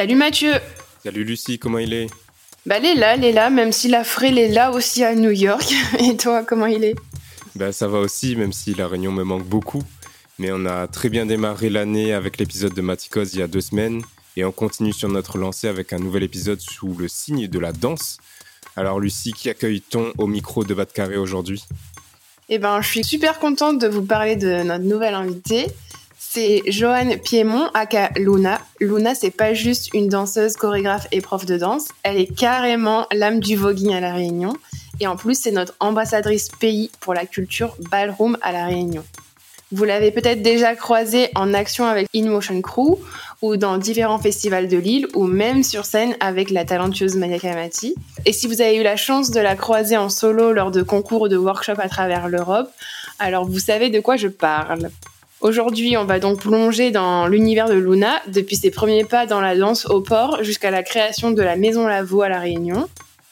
Salut Mathieu Salut Lucie, comment il est? Bah elle est là, elle est là, même si la frêle est là aussi à New York. Et toi, comment il est? Bah ça va aussi, même si la réunion me manque beaucoup. Mais on a très bien démarré l'année avec l'épisode de Maticos il y a deux semaines. Et on continue sur notre lancée avec un nouvel épisode sous le signe de la danse. Alors Lucie, qui accueille-t-on au micro de Bas de Carré aujourd'hui? Eh ben, je suis super contente de vous parler de notre nouvelle invitée. C'est Joanne Piémont, aka Luna. Luna, c'est pas juste une danseuse, chorégraphe et prof de danse. Elle est carrément l'âme du voguing à La Réunion. Et en plus, c'est notre ambassadrice pays pour la culture ballroom à La Réunion. Vous l'avez peut-être déjà croisée en action avec In Motion Crew ou dans différents festivals de Lille ou même sur scène avec la talentueuse Maya Kamati. Et si vous avez eu la chance de la croiser en solo lors de concours ou de workshops à travers l'Europe, alors vous savez de quoi je parle. Aujourd'hui, on va donc plonger dans l'univers de Luna, depuis ses premiers pas dans la danse au port jusqu'à la création de la Maison Lavaux à La Réunion.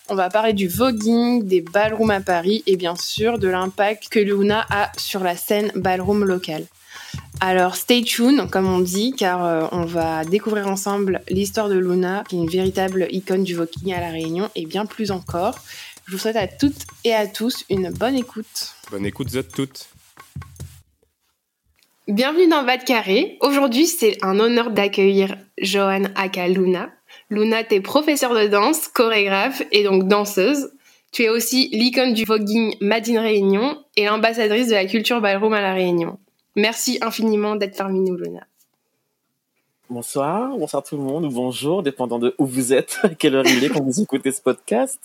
On va parler du voguing, des ballrooms à Paris et bien sûr de l'impact que Luna a sur la scène ballroom locale. Alors stay tuned, comme on dit, car euh, on va découvrir ensemble l'histoire de Luna, qui est une véritable icône du voguing à La Réunion et bien plus encore. Je vous souhaite à toutes et à tous une bonne écoute. Bonne écoute, vous toutes. Bienvenue dans Bas de Carré. Aujourd'hui, c'est un honneur d'accueillir Joanne Aka Luna. Luna, t'es professeure de danse, chorégraphe et donc danseuse. Tu es aussi l'icône du voguing Madine Réunion et l'ambassadrice de la culture ballroom à La Réunion. Merci infiniment d'être parmi nous, Luna. Bonsoir, bonsoir tout le monde, ou bonjour, dépendant de où vous êtes, à quelle heure il est quand vous écoutez ce podcast.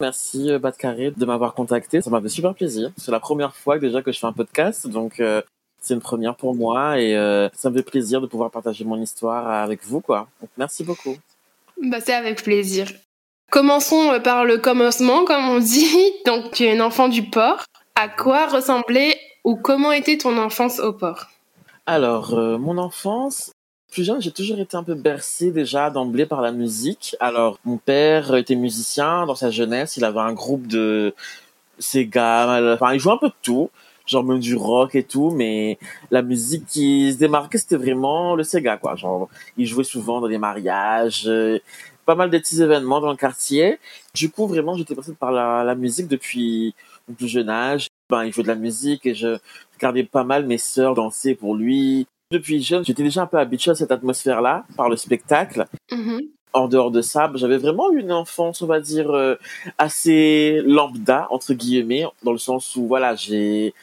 Merci euh, Bas de Carré de m'avoir contacté, ça m'a fait super plaisir. C'est la première fois déjà que je fais un podcast, donc euh, c'est une première pour moi et euh, ça me fait plaisir de pouvoir partager mon histoire avec vous, quoi. Donc merci beaucoup. Bah, c'est avec plaisir. Commençons euh, par le commencement, comme on dit. Donc, tu es un enfant du port. À quoi ressemblait ou comment était ton enfance au port? Alors, euh, mon enfance, plus jeune, j'ai toujours été un peu bercé déjà d'emblée par la musique. Alors, mon père était musicien dans sa jeunesse. Il avait un groupe de Sega. Enfin, il jouait un peu de tout genre même du rock et tout, mais la musique qui se démarquait, c'était vraiment le Sega, quoi. Genre, il jouait souvent dans des mariages, euh, pas mal de petits événements dans le quartier. Du coup, vraiment, j'étais passé par la, la, musique depuis mon plus jeune âge. Ben, il jouait de la musique et je regardais pas mal mes sœurs danser pour lui. Depuis jeune, j'étais déjà un peu habitué à cette atmosphère-là, par le spectacle. Mm-hmm en dehors de ça, j'avais vraiment une enfance, on va dire, euh, assez lambda, entre guillemets, dans le sens où, voilà, j'ai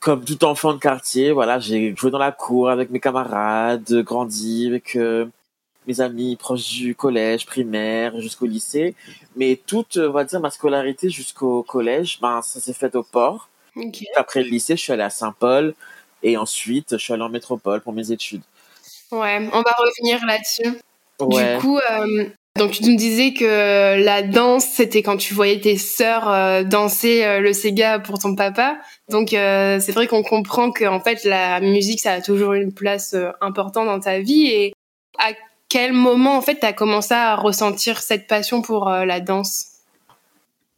comme tout enfant de quartier, voilà, j'ai joué dans la cour avec mes camarades, grandi avec euh, mes amis proches du collège, primaire, jusqu'au lycée. Mais toute, on va dire, ma scolarité jusqu'au collège, ben, ça s'est fait au port. Okay. Après le lycée, je suis allé à Saint-Paul et ensuite, je suis allé en métropole pour mes études. Ouais, on va revenir là-dessus. Ouais. Du coup, euh, donc tu nous disais que la danse, c'était quand tu voyais tes sœurs euh, danser euh, le Sega pour ton papa. Donc euh, c'est vrai qu'on comprend que en fait la musique, ça a toujours une place euh, importante dans ta vie. Et à quel moment en fait tu as commencé à ressentir cette passion pour euh, la danse?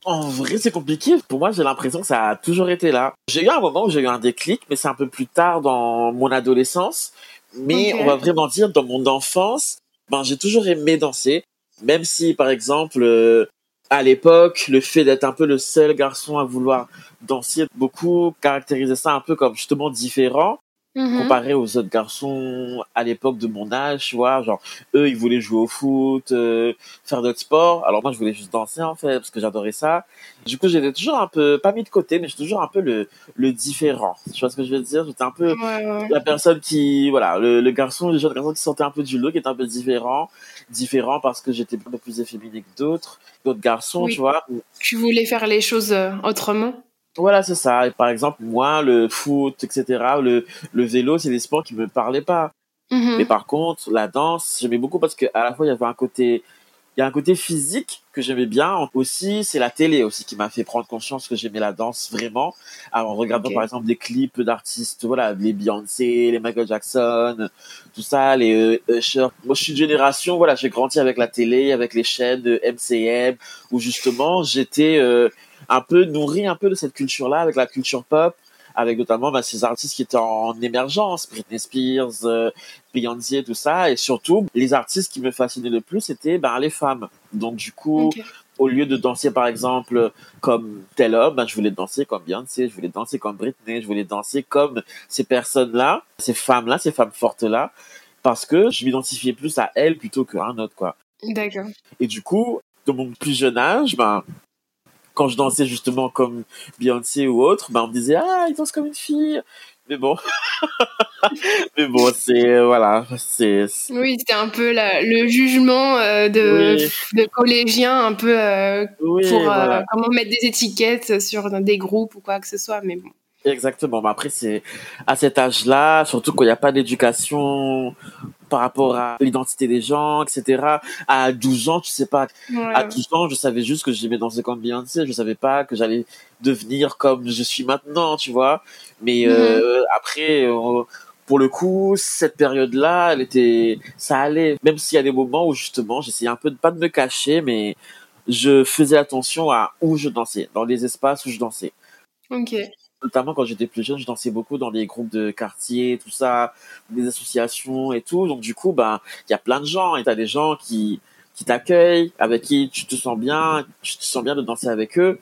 En vrai, c'est compliqué. Pour moi, j'ai l'impression que ça a toujours été là. J'ai eu un moment où j'ai eu un déclic, mais c'est un peu plus tard dans mon adolescence. Mais okay. on va vraiment dire dans mon enfance, ben j'ai toujours aimé danser même si par exemple euh, à l'époque le fait d'être un peu le seul garçon à vouloir danser beaucoup caractérisait ça un peu comme justement différent Mhm. comparé aux autres garçons à l'époque de mon âge, tu vois, genre eux ils voulaient jouer au foot, euh, faire d'autres sports, alors moi je voulais juste danser en fait parce que j'adorais ça. Du coup j'étais toujours un peu pas mis de côté, mais j'étais toujours un peu le le différent. Tu vois ce que je veux dire? J'étais un peu Ouais, ouais. la personne qui voilà le, le garçon, le jeune garçon qui sortait un peu du lot, qui était un peu différent, différent parce que j'étais un peu plus efféminé que d'autres, d'autres garçons, Oui. tu vois. Tu voulais faire les choses euh, autrement? Voilà, c'est ça. Et par exemple, moi, le foot, etc., le, le vélo, c'est des sports qui me parlaient pas. Mhm. Mais par contre, la danse, j'aimais beaucoup parce qu'à la fois, il y avait un côté, il y a un côté physique que j'aimais bien. Aussi, c'est la télé aussi qui m'a fait prendre conscience que j'aimais la danse vraiment. Alors, en regardant par exemple des clips d'artistes, voilà, les Beyoncé, les Michael Jackson, tout ça, les euh, Usher. Moi, je suis de génération, voilà, j'ai grandi avec la télé, avec les chaînes de MCM, où justement, j'étais euh, un peu nourri un peu de cette culture-là, avec la culture pop, avec notamment bah, ces artistes qui étaient en émergence, Britney Spears, euh, Beyoncé, tout ça, et surtout, les artistes qui me fascinaient le plus, c'était ben, les femmes. Donc, du coup, au lieu de danser, par exemple, comme tel homme, ben, je voulais danser comme Beyoncé, je voulais danser comme Britney, je voulais danser comme ces personnes-là, ces femmes-là, ces femmes fortes-là, parce que je m'identifiais plus à elles plutôt qu'à un autre, quoi. D'accord. Et du coup, de mon plus jeune âge, ben, quand je dansais justement comme Beyoncé ou autre, ben, on me disait, ah, il danse comme une fille. Mais bon. Mais bon, c'est, voilà, c'est, Oui, c'était un peu la- le jugement euh, de, Oui. de collégiens, un peu euh, oui, pour euh, comment mettre des étiquettes sur des groupes ou quoi que ce soit. Mais bon. Exactement. Mais après, c'est à cet âge-là, surtout quand il n'y a pas d'éducation par rapport à l'identité des gens, etc. À 12 ans, tu sais pas. À Ouais. 12 ans, je savais juste que j'aimais danser comme Beyoncé. Je savais pas que j'allais devenir comme je suis maintenant, tu vois. Mais euh, après, euh, pour le coup, cette période-là, elle était, ça allait. Même s'il y a des moments où justement, j'essayais un peu de pas de me cacher, mais je faisais attention à où je dansais, dans les espaces où je dansais Ok. Notamment quand j'étais plus jeune, je dansais beaucoup dans des groupes de quartier, tout ça, des associations et tout. Donc du coup, ben, il y a plein de gens et t'as des gens qui qui t'accueillent, avec qui tu te sens bien, tu te sens bien de danser avec eux.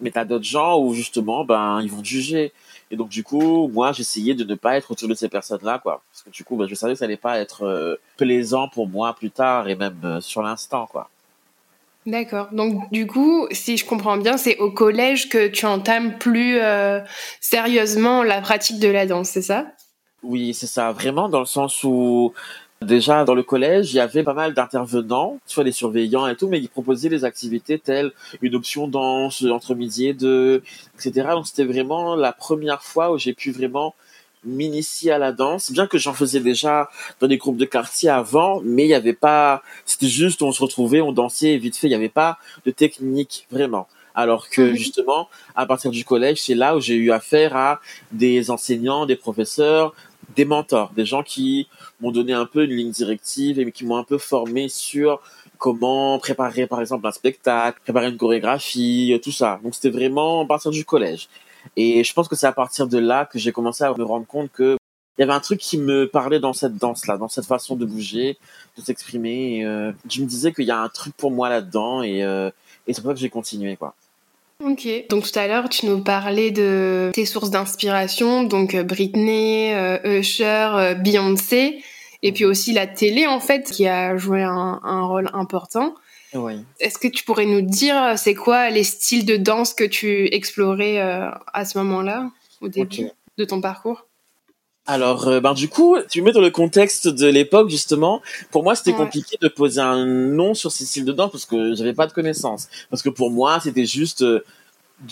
Mais t'as d'autres gens où justement, ben, ils vont te juger. Et donc du coup, moi, j'essayais de ne pas être autour de ces personnes-là, quoi. Parce que du coup, ben, je savais que ça allait pas être euh, plaisant pour moi plus tard et même euh, sur l'instant, quoi. D'accord. Donc, du coup, si je comprends bien, c'est au collège que tu entames plus euh, sérieusement la pratique de la danse, c'est ça? Oui, c'est ça, vraiment dans le sens où déjà dans le collège, il y avait pas mal d'intervenants, soit des surveillants et tout, mais ils proposaient des activités telles une option danse entre midi et deux, etc. Donc c'était vraiment la première fois où j'ai pu vraiment m'initier à la danse, bien que j'en faisais déjà dans des groupes de quartier avant, mais il n'y avait pas, c'était juste on se retrouvait, on dansait vite fait, il n'y avait pas de technique vraiment. Alors que Mhm. justement, à partir du collège, c'est là où j'ai eu affaire à des enseignants, des professeurs, des mentors, des gens qui m'ont donné un peu une ligne directive et qui m'ont un peu formé sur comment préparer par exemple un spectacle, préparer une chorégraphie, tout ça. Donc c'était vraiment à partir du collège. Et je pense que c'est à partir de là que j'ai commencé à me rendre compte que il y avait un truc qui me parlait dans cette danse-là, dans cette façon de bouger, de s'exprimer. Euh, je me disais qu'il y a un truc pour moi là-dedans et, euh, et c'est pour ça que j'ai continué, quoi. Ok. Donc tout à l'heure, tu nous parlais de tes sources d'inspiration, donc euh, Britney, Usher, Beyoncé, et puis aussi la télé en fait, qui a joué un rôle important. Oui. Est-ce que tu pourrais nous dire euh, c'est quoi les styles de danse que tu explorais euh, à ce moment-là, au début de ton parcours? Alors, euh, ben du coup, tu me mets dans le contexte de l'époque justement. Pour moi, c'était Ouais. compliqué de poser un nom sur ces styles de danse parce que j'avais pas de connaissances. Parce que pour moi, c'était juste euh,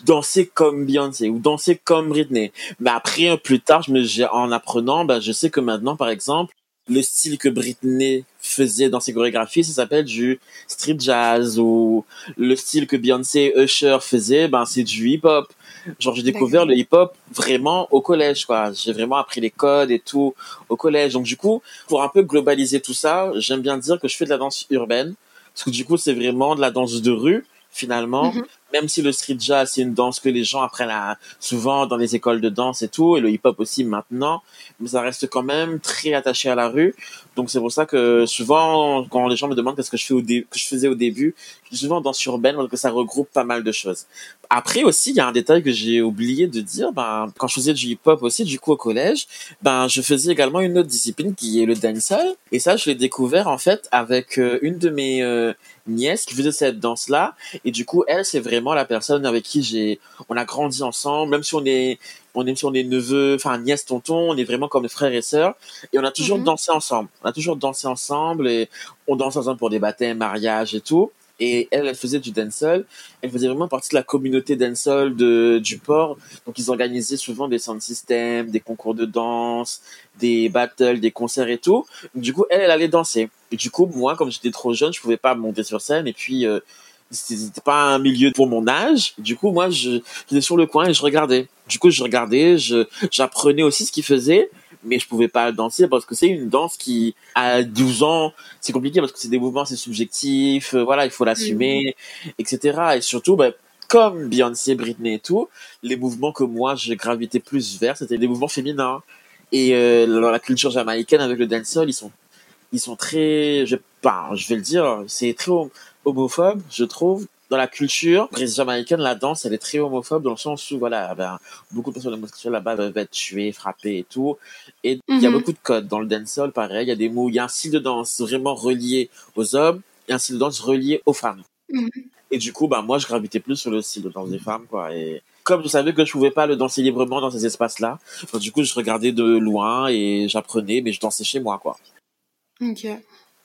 danser comme Beyoncé ou danser comme Britney. Mais après, plus tard, je me, en apprenant, ben, je sais que maintenant, par exemple, le style que Britney faisait dans ses chorégraphies, ça s'appelle du street jazz ou le style que Beyoncé et Usher faisaient, ben, c'est du hip-hop. Genre, j'ai découvert le hip-hop vraiment au collège, quoi. J'ai vraiment appris les codes et tout au collège. Donc, du coup, pour un peu globaliser tout ça, j'aime bien dire que je fais de la danse urbaine. Parce que du coup, c'est vraiment de la danse de rue, finalement. Mhm. Même si le street jazz, c'est une danse que les gens apprennent à, souvent dans les écoles de danse et tout, et le hip-hop aussi maintenant, mais ça reste quand même très attaché à la rue. Donc c'est pour ça que souvent, quand les gens me demandent qu'est-ce que je faisais au début, souvent danse urbaine parce que ça regroupe pas mal de choses. Après aussi, il y a un détail que j'ai oublié de dire, ben, quand je faisais du hip-hop aussi, du coup au collège, ben, je faisais également une autre discipline qui est le dancehall. Et ça, je l'ai découvert en fait avec euh, une de mes euh, nièces qui faisait cette danse-là. Et du coup, elle, c'est vraiment la personne avec qui j'ai, on a grandi ensemble, même si on est, on est, si on est neveu, enfin nièce, tonton, on est vraiment comme frères et sœurs. Et on a toujours Mhm. dansé ensemble. On a toujours dansé ensemble et on danse ensemble pour des baptêmes, mariages et tout. Et elle, elle faisait du dancehall. Elle faisait vraiment partie de la communauté dancehall de, du port. Donc, ils organisaient souvent des sound systems, des concours de danse, des battles, des concerts et tout. Du coup, elle, elle allait danser. Et du coup, moi, comme j'étais trop jeune, je pouvais pas monter sur scène. Et puis, euh, c'était pas un milieu pour mon âge. Du coup, moi, je j'étais sur le coin et je regardais. Du coup, je regardais, je j'apprenais aussi ce qu'ils faisaient, mais je pouvais pas danser parce que c'est une danse qui à 12 ans, c'est compliqué parce que c'est des mouvements, c'est subjectif, euh, voilà, il faut l'assumer, etc. Et surtout, bah, comme Beyoncé, Britney et tout, les mouvements que moi je gravitais plus vers, c'était des mouvements féminins. Et euh, dans la culture jamaïcaine avec le dancehall, ils sont ils sont très, je, bah, je vais le dire, c'est très homophobe, je trouve. Dans la culture jamaïcaine, la danse, elle est très homophobe dans le sens où, voilà, ben, beaucoup de personnes homosexuelles là-bas peuvent être tuées, frappées et tout. Et il y a Mhm. beaucoup de codes. Dans le dancehall, pareil, il y a des mots, il y a un style de danse vraiment relié aux hommes et un style de danse relié aux femmes. Mhm. Et du coup, bah, moi, je gravitais plus sur le style de danse des femmes, quoi. Et comme je savais que je pouvais pas le danser librement dans ces espaces-là, du coup, je regardais de loin et j'apprenais, mais je dansais chez moi, quoi. Ok,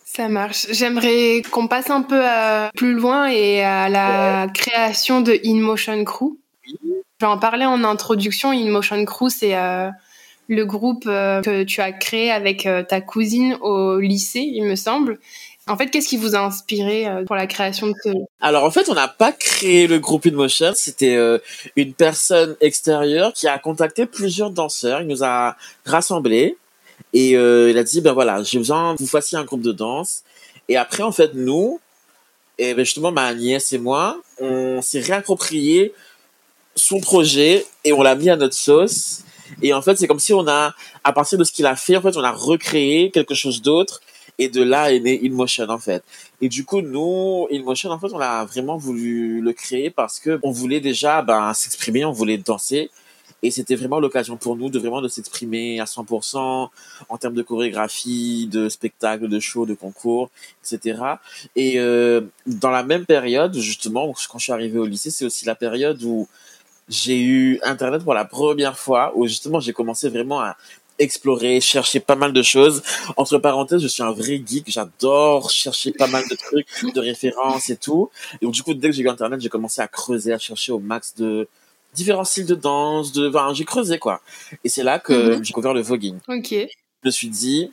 ça marche. J'aimerais qu'on passe un peu euh, plus loin et à la création de InMotion Crew. J'en parlais en introduction. InMotion Crew, c'est euh, le groupe euh, que tu as créé avec euh, ta cousine au lycée, il me semble. En fait, qu'est-ce qui vous a inspiré pour la création de ce... Alors en fait, on n'a pas créé le groupe InMotion, c'était une personne extérieure qui a contacté plusieurs danseurs, il nous a rassemblés et euh, il a dit ben voilà, j'ai besoin que vous fassiez un groupe de danse. Et après en fait nous, et ben justement ma nièce et moi, on s'est réapproprié son projet et on l'a mis à notre sauce. Et en fait, c'est comme si on a, à partir de ce qu'il a fait, en fait, on a recréé quelque chose d'autre. Et de là est né InMotion, en fait. Et du coup, nous, InMotion, en fait, on a vraiment voulu le créer parce que on voulait déjà, ben, s'exprimer, on voulait danser. Et c'était vraiment l'occasion pour nous de vraiment de s'exprimer à 100% en termes de chorégraphie, de spectacle, de show, de concours, etc. Et euh, dans la même période, justement, quand je suis arrivé au lycée, c'est aussi la période où j'ai eu Internet pour la première fois, où justement j'ai commencé vraiment à explorer, chercher pas mal de choses. Entre parenthèses, je suis un vrai geek, j'adore chercher pas mal de trucs, de références et tout. Et donc du coup, dès que j'ai eu Internet, j'ai commencé à creuser, à chercher au max de différents styles de danse, de, enfin, j'ai creusé quoi. Et c'est là que Mhm. j'ai découvert le voguing. Ok. Je me suis dit,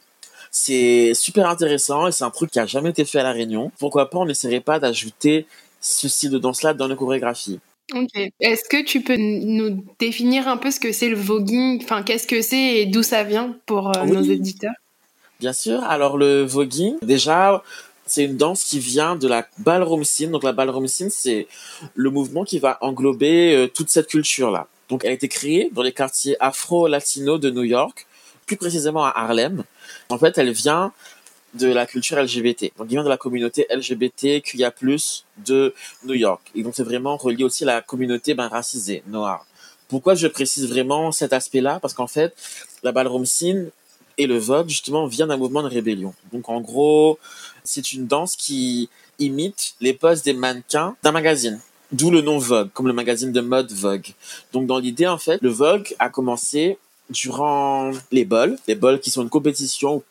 c'est super intéressant et c'est un truc qui a jamais été fait à la Réunion. Pourquoi pas on n'essaierait pas d'ajouter ce style de danse-là dans nos chorégraphies Ok. Est-ce que tu peux nous définir un peu ce que c'est le voguing? Enfin, qu'est-ce que c'est et d'où ça vient pour euh, Oui. nos éditeurs? Bien sûr. Alors le voguing, déjà, c'est une danse qui vient de la ballroom scene. Donc la ballroom scene, c'est le mouvement qui va englober euh, toute cette culture-là. Donc elle a été créée dans les quartiers afro-latino de New York, plus précisément à Harlem. En fait, elle vient de la culture LGBT. Donc, il vient de la communauté LGBTQIA+, de New York. Et donc, c'est vraiment relié aussi à la communauté ben, racisée, noire. Pourquoi je précise vraiment cet aspect-là? Parce qu'en fait, la ballroom scene et le vogue, justement, vient d'un mouvement de rébellion. Donc, en gros, c'est une danse qui imite les poses des mannequins d'un magazine. D'où le nom Vogue, comme le magazine de mode Vogue. Donc, dans l'idée, en fait, le Vogue a commencé durant les bols, les bols qui sont une compétition où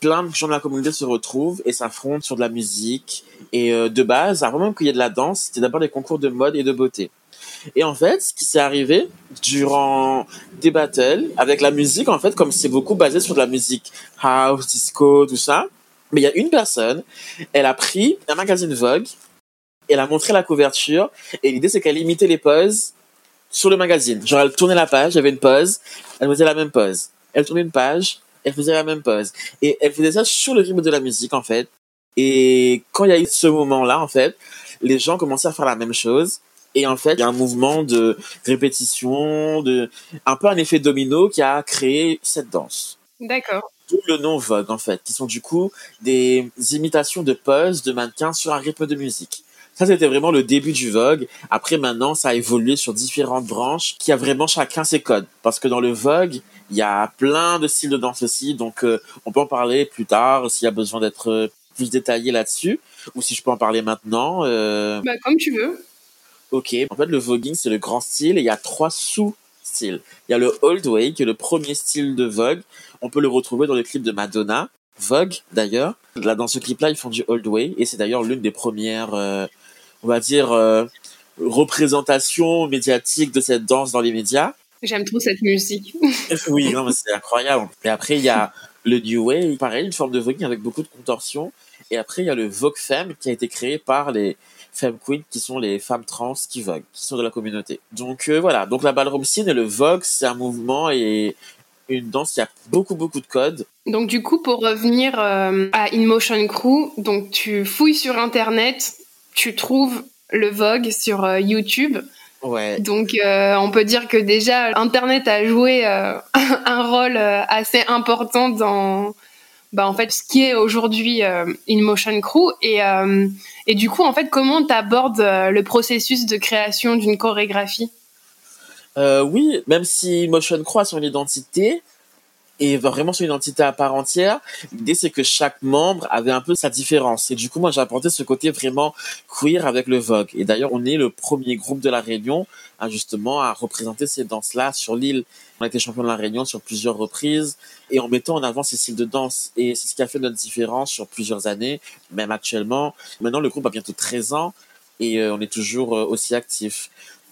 plein de gens de la communauté se retrouvent et s'affrontent sur de la musique. Et euh, de base, avant même qu'il y ait de la danse, c'était d'abord des concours de mode et de beauté. Et en fait, ce qui s'est arrivé durant des battles avec la musique, en fait, comme c'est beaucoup basé sur de la musique house, disco, tout ça, mais il y a une personne, elle a pris un magazine Vogue, elle a montré la couverture, et l'idée c'est qu'elle imitait les poses sur le magazine. Genre, elle tournait la page, il y avait une pause, elle faisait la même pose. Elle tournait une page, elle faisait la même pose. Et elle faisait ça sur le rythme de la musique, en fait. Et quand il y a eu ce moment-là, en fait, les gens commençaient à faire la même chose. Et en fait, il y a un mouvement de répétition, de un peu un effet domino qui a créé cette danse. D'accord. D'où le nom Vogue, en fait, qui sont du coup des imitations de poses de mannequins sur un rythme de musique. Ça, c'était vraiment le début du Vogue. Après, maintenant, ça a évolué sur différentes branches qui a vraiment chacun ses codes. Parce que dans le Vogue, il y a plein de styles de danse aussi. Donc, euh, on peut en parler plus tard s'il y a besoin d'être euh, plus détaillé là-dessus. Ou si je peux en parler maintenant. Euh, Bah, comme tu veux. ok. En fait, le voguing, c'est le grand style et il y a trois Il y a le old way, qui est le premier style de Vogue. On peut le retrouver dans le clip de Madonna. Vogue d'ailleurs. Là, dans ce clip-là, ils font du Old Way et c'est d'ailleurs l'une des premières, euh, on va dire, euh, représentations médiatiques de cette danse dans les médias. J'aime trop cette musique. oui, non, mais c'est incroyable. Et après, il y a le New Way, pareil, une forme de voguing avec beaucoup de contorsion. Et après, il y a le Vogue Femme qui a été créé par les Femme Queens, qui sont les femmes trans qui voguent, qui sont de la communauté. Donc euh, voilà, donc la ballroom scene et le Vogue, c'est un mouvement et une danse qui a beaucoup beaucoup de codes. Donc du coup, pour revenir euh, à In Motion Crew, donc tu fouilles sur internet, tu trouves le Vogue sur euh, YouTube. Ouais. Donc on peut dire que déjà internet a joué un rôle assez important dans bah en fait ce qui est aujourd'hui In Motion Crew et et du coup en fait comment tu abordes le processus de création d'une chorégraphie? Euh, oui, même si Motion croit son identité et vraiment son identité à part entière, l'idée c'est que chaque membre avait un peu sa différence. Et du coup, moi j'ai apporté ce côté vraiment queer avec le Vogue. Et d'ailleurs, on est le premier groupe de la Réunion à justement à représenter ces danses-là sur l'île. On a été champion de la Réunion sur plusieurs reprises et en mettant en avant ces styles de danse. Et c'est ce qui a fait notre différence sur plusieurs années, même actuellement. Maintenant, le groupe a bientôt 13 ans et euh, on est toujours euh, aussi actif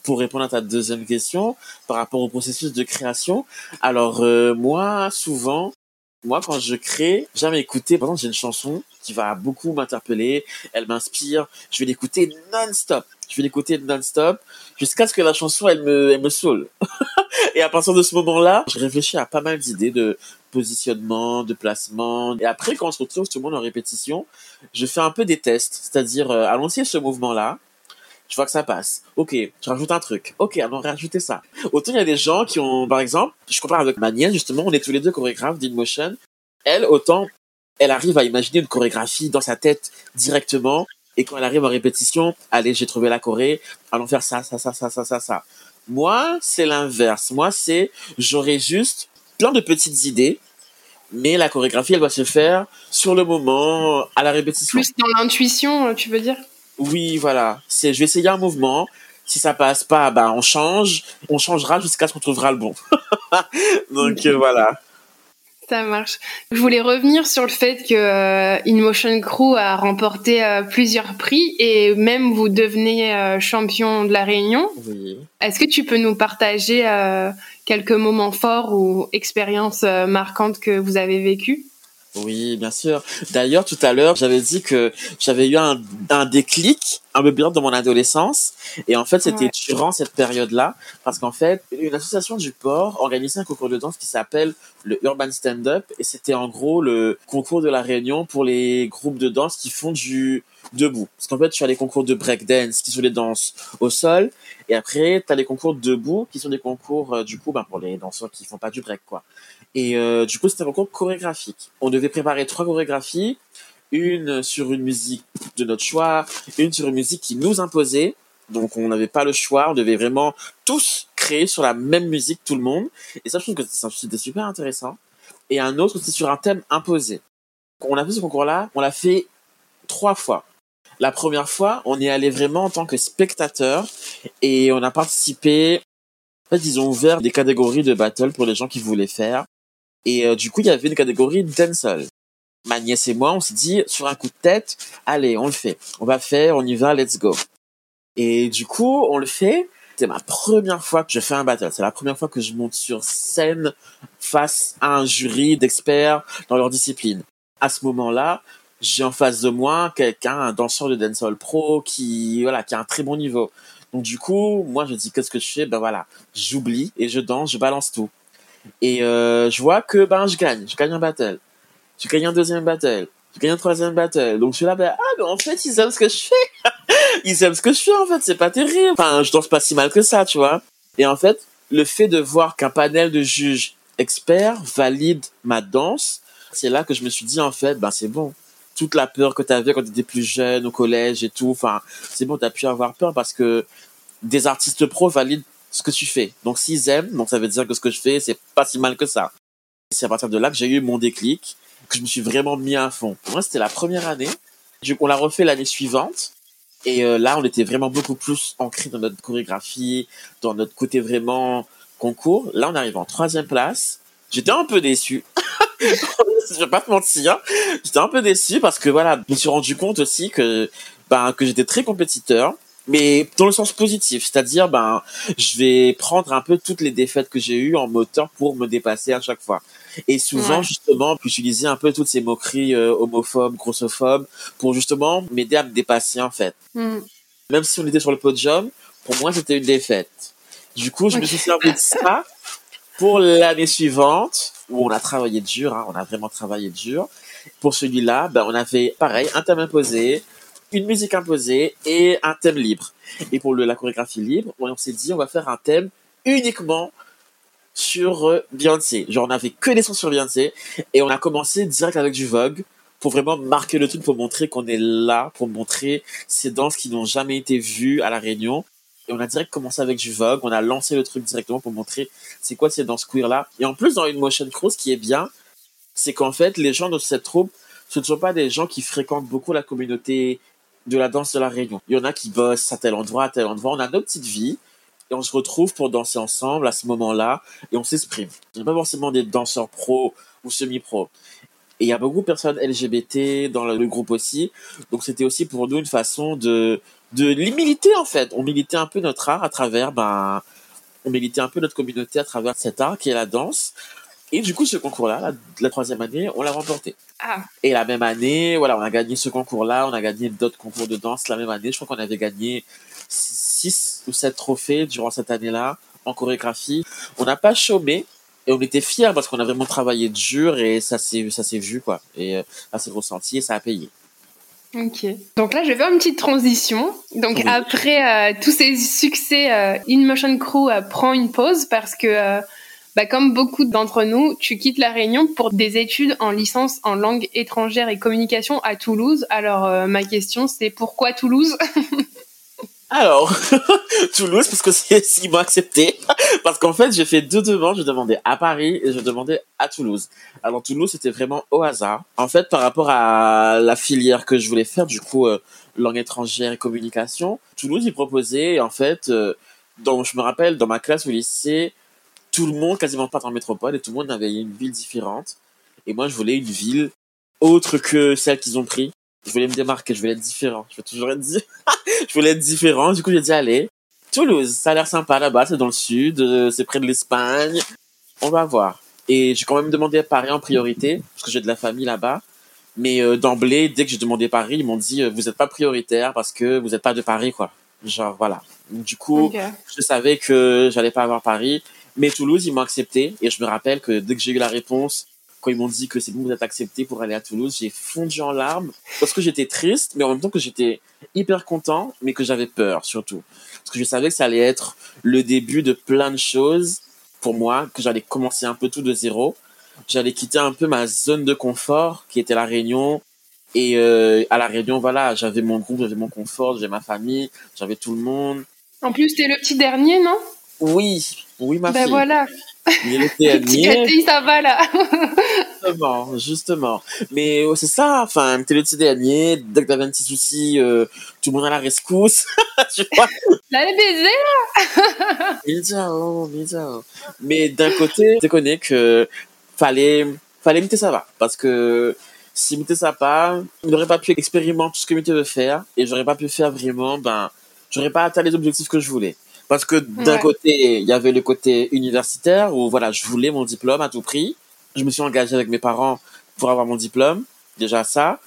pour répondre à ta deuxième question par rapport au processus de création. Alors euh, moi, souvent, moi quand je crée, j'aime écouter. Par exemple, j'ai une chanson qui va beaucoup m'interpeller, elle m'inspire. Je vais l'écouter non-stop. Je vais l'écouter non-stop jusqu'à ce que la chanson elle me elle saoule. et à partir de ce moment-là, je réfléchis à pas mal d'idées de positionnement, de placement. Et après, quand on se retrouve tout le monde en répétition, je fais un peu des tests, c'est-à-dire euh, allons-y ce mouvement-là je vois que ça passe. Ok, je rajoute un truc. Ok, va rajouter ça. Autant il y a des gens qui ont, par exemple, je compare avec ma justement, on est tous les deux chorégraphes d'InMotion. Elle, autant, elle arrive à imaginer une chorégraphie dans sa tête directement. Et quand elle arrive en répétition, allez, j'ai trouvé la choré, allons faire ça, ça, ça, ça, ça, ça, ça. Moi, c'est l'inverse. Moi, c'est, j'aurais juste plein de petites idées, mais la chorégraphie, elle doit se faire sur le moment, à la répétition. Plus dans l'intuition, tu veux dire? Oui, voilà. C'est, je vais essayer un mouvement. Si ça passe pas, bah on change. On changera jusqu'à ce qu'on trouvera le bon. Donc euh, voilà. Ça marche. Je voulais revenir sur le fait que euh, InMotion Crew a remporté euh, plusieurs prix et même vous devenez champion de la Réunion. Oui. Est-ce que tu peux nous partager quelques moments forts ou expériences marquantes que vous avez vécues? Oui, bien sûr. D'ailleurs, tout à l'heure, j'avais dit que j'avais eu un, un déclic un peu bien dans mon adolescence. Et en fait, c'était durant cette période-là, parce qu'en fait, une association du port organisait un concours de danse qui s'appelle le Urban Stand-Up. Et c'était en gros le concours de la Réunion pour les groupes de danse qui font du debout. Parce qu'en fait, tu as les concours de breakdance qui sont des danses au sol. Et après, tu as les concours debout qui sont des concours, euh, du coup, ben, pour les danseurs qui font pas du break, quoi. Et euh, du coup, c'était un concours chorégraphique. On devait préparer trois chorégraphies, une sur une musique de notre choix, une sur une musique qui nous imposait. Donc on n'avait pas le choix, on devait vraiment tous créer sur la même musique, tout le monde. Et ça, je trouve que c'était super intéressant. Et un autre, c'était sur un thème imposé. On a fait ce concours-là, on l'a fait trois fois. La première fois, on est allé vraiment en tant que spectateur et on a participé. En fait, ils ont ouvert des catégories de battle pour les gens qui voulaient faire. Et euh, du coup, il y avait une catégorie dancehall. Ma nièce et moi, on s'est dit, sur un coup de tête, allez, on le fait. On va faire, on y va, let's go. Et du coup, on le fait. C'est ma première fois que je fais un battle. C'est la première fois que je monte sur scène face à un jury d'experts dans leur discipline. À ce moment-là, j'ai en face de moi quelqu'un, un danseur de dancehall pro qui, voilà, qui a un très bon niveau. Donc du coup, moi je dis qu'est-ce que je fais? Ben voilà, j'oublie et je danse, je balance tout. Et euh, je vois que ben je gagne, je gagne un battle, je gagne un deuxième battle, je gagne un troisième battle. Donc je suis là, ben ah mais en fait ils aiment ce que je fais, ils aiment ce que je fais en fait, c'est pas terrible. Enfin je danse pas si mal que ça, tu vois. Et en fait le fait de voir qu'un panel de juges experts valide ma danse, c'est là que je me suis dit en fait ben c'est bon. Toute la peur que tu avais quand tu étais plus jeune au collège et tout, enfin c'est bon, tu as pu avoir peur parce que des artistes pros valident ce que tu fais. Donc s'ils aiment, donc ça veut dire que ce que je fais, c'est pas si mal que ça. C'est à partir de là que j'ai eu mon déclic, que je me suis vraiment mis à fond. Pour moi, c'était la première année. On l'a refait l'année suivante. Et euh, là, on était vraiment beaucoup plus ancré dans notre chorégraphie, dans notre côté vraiment concours. Là, on arrive en troisième place. J'étais un peu déçu. je vais pas te mentir. J'étais un peu déçu parce que voilà, je me suis rendu compte aussi que, ben, que j'étais très compétiteur mais dans le sens positif, c'est-à-dire ben je vais prendre un peu toutes les défaites que j'ai eues en moteur pour me dépasser à chaque fois. Et souvent justement, utiliser un peu toutes ces moqueries euh, homophobes, grossophobes pour justement m'aider à me dépasser en fait. Mm. Même si on était sur le podium, pour moi c'était une défaite. Du coup, je me suis servi de ça pour l'année suivante où on a travaillé dur, hein, on a vraiment travaillé dur. Pour celui-là, ben on avait pareil un thème imposé, une musique imposée et un thème libre. Et pour le, la chorégraphie libre, on s'est dit on va faire un thème uniquement sur euh, Beyoncé. Genre on avait que des sons sur Beyoncé et on a commencé direct avec du Vogue pour vraiment marquer le truc, pour montrer qu'on est là, pour montrer ces danses qui n'ont jamais été vues à la Réunion. Et on a direct commencé avec du Vogue, on a lancé le truc directement pour montrer c'est quoi ces danses queer là. Et en plus dans une motion crew, ce qui est bien, c'est qu'en fait les gens de cette troupe, ce ne sont pas des gens qui fréquentent beaucoup la communauté de la danse de la Réunion. Il y en a qui bossent à tel endroit, à tel endroit. On a nos petites vies et on se retrouve pour danser ensemble à ce moment-là et on s'exprime. Ce n'est pas forcément des danseurs pro ou semi-pro. Et il y a beaucoup de personnes LGBT dans le groupe aussi. Donc c'était aussi pour nous une façon de, de militer en fait. On militait un peu notre art à travers, ben, on militait un peu notre communauté à travers cet art qui est la danse. Et du coup, ce concours-là, la, troisième année, on l'a remporté. Ah. Et la même année, voilà, on a gagné ce concours-là, on a gagné d'autres concours de danse la même année. Je crois qu'on avait gagné six ou sept trophées durant cette année-là en chorégraphie. On n'a pas chômé et on était fiers parce qu'on a vraiment travaillé dur et ça s'est ça s'est vu quoi. Et euh, ça s'est ressenti et ça a payé. Ok. Donc là, je vais faire une petite transition. Donc après euh, tous ces succès, euh, In Motion Crew prend une pause parce que bah, comme beaucoup d'entre nous, tu quittes la Réunion pour des études en licence en langue étrangère et communication à Toulouse. Alors euh, ma question c'est pourquoi Toulouse? Alors, Toulouse, parce que c'est ce qu'ils m'ont accepté. Parce qu'en fait, j'ai fait deux demandes. Je demandais à Paris et je demandais à Toulouse. Alors, Toulouse, c'était vraiment au hasard. En fait, par rapport à la filière que je voulais faire, du coup, euh, langue étrangère et communication, Toulouse, ils proposaient, en fait, euh, je me rappelle, dans ma classe au lycée, tout le monde quasiment pas en métropole et tout le monde avait une ville différente. Et moi, je voulais une ville autre que celle qu'ils ont pris. Je voulais me démarquer, je voulais être différent. Je voulais toujours être, je voulais être différent. Du coup, j'ai dit, allez, Toulouse, ça a l'air sympa là-bas, c'est dans le sud, euh, c'est près de l'Espagne. On va voir. Et j'ai quand même demandé Paris en priorité, parce que j'ai de la famille là-bas. Mais euh, d'emblée, dès que j'ai demandé Paris, ils m'ont dit, euh, vous n'êtes pas prioritaire parce que vous n'êtes pas de Paris, quoi. Genre, voilà. Du coup, je savais que j'allais pas avoir Paris. Mais Toulouse, ils m'ont accepté. Et je me rappelle que dès que j'ai eu la réponse, quand ils m'ont dit que c'est bon, vous êtes accepté pour aller à Toulouse, j'ai fondu en larmes parce que j'étais triste, mais en même temps que j'étais hyper content, mais que j'avais peur surtout. Parce que je savais que ça allait être le début de plein de choses pour moi, que j'allais commencer un peu tout de zéro. J'allais quitter un peu ma zone de confort qui était la Réunion. Et euh, à la Réunion, voilà, j'avais mon groupe, j'avais mon confort, j'avais ma famille, j'avais tout le monde. En plus, t'es le petit dernier, non? Oui, oui, ma ben fille. Ben voilà. Il était petit ça va là. justement, justement. Mais c'est ça, enfin, petit dernier, dès que t'avais un petit souci, euh, tout le monde à la rescousse. tu vois? Là, les baisers, là Mais d'un côté, je connais que fallait, fallait imiter ça va. Parce que si imiter ça pas, il n'aurait pas pu expérimenter tout ce que Mité veut faire et j'aurais pas pu faire vraiment, ben, j'aurais pas atteint les objectifs que je voulais. Parce que d'un côté, il y avait le côté universitaire où voilà, je voulais mon diplôme à tout prix. Je me suis engagé avec mes parents pour avoir mon diplôme, déjà ça.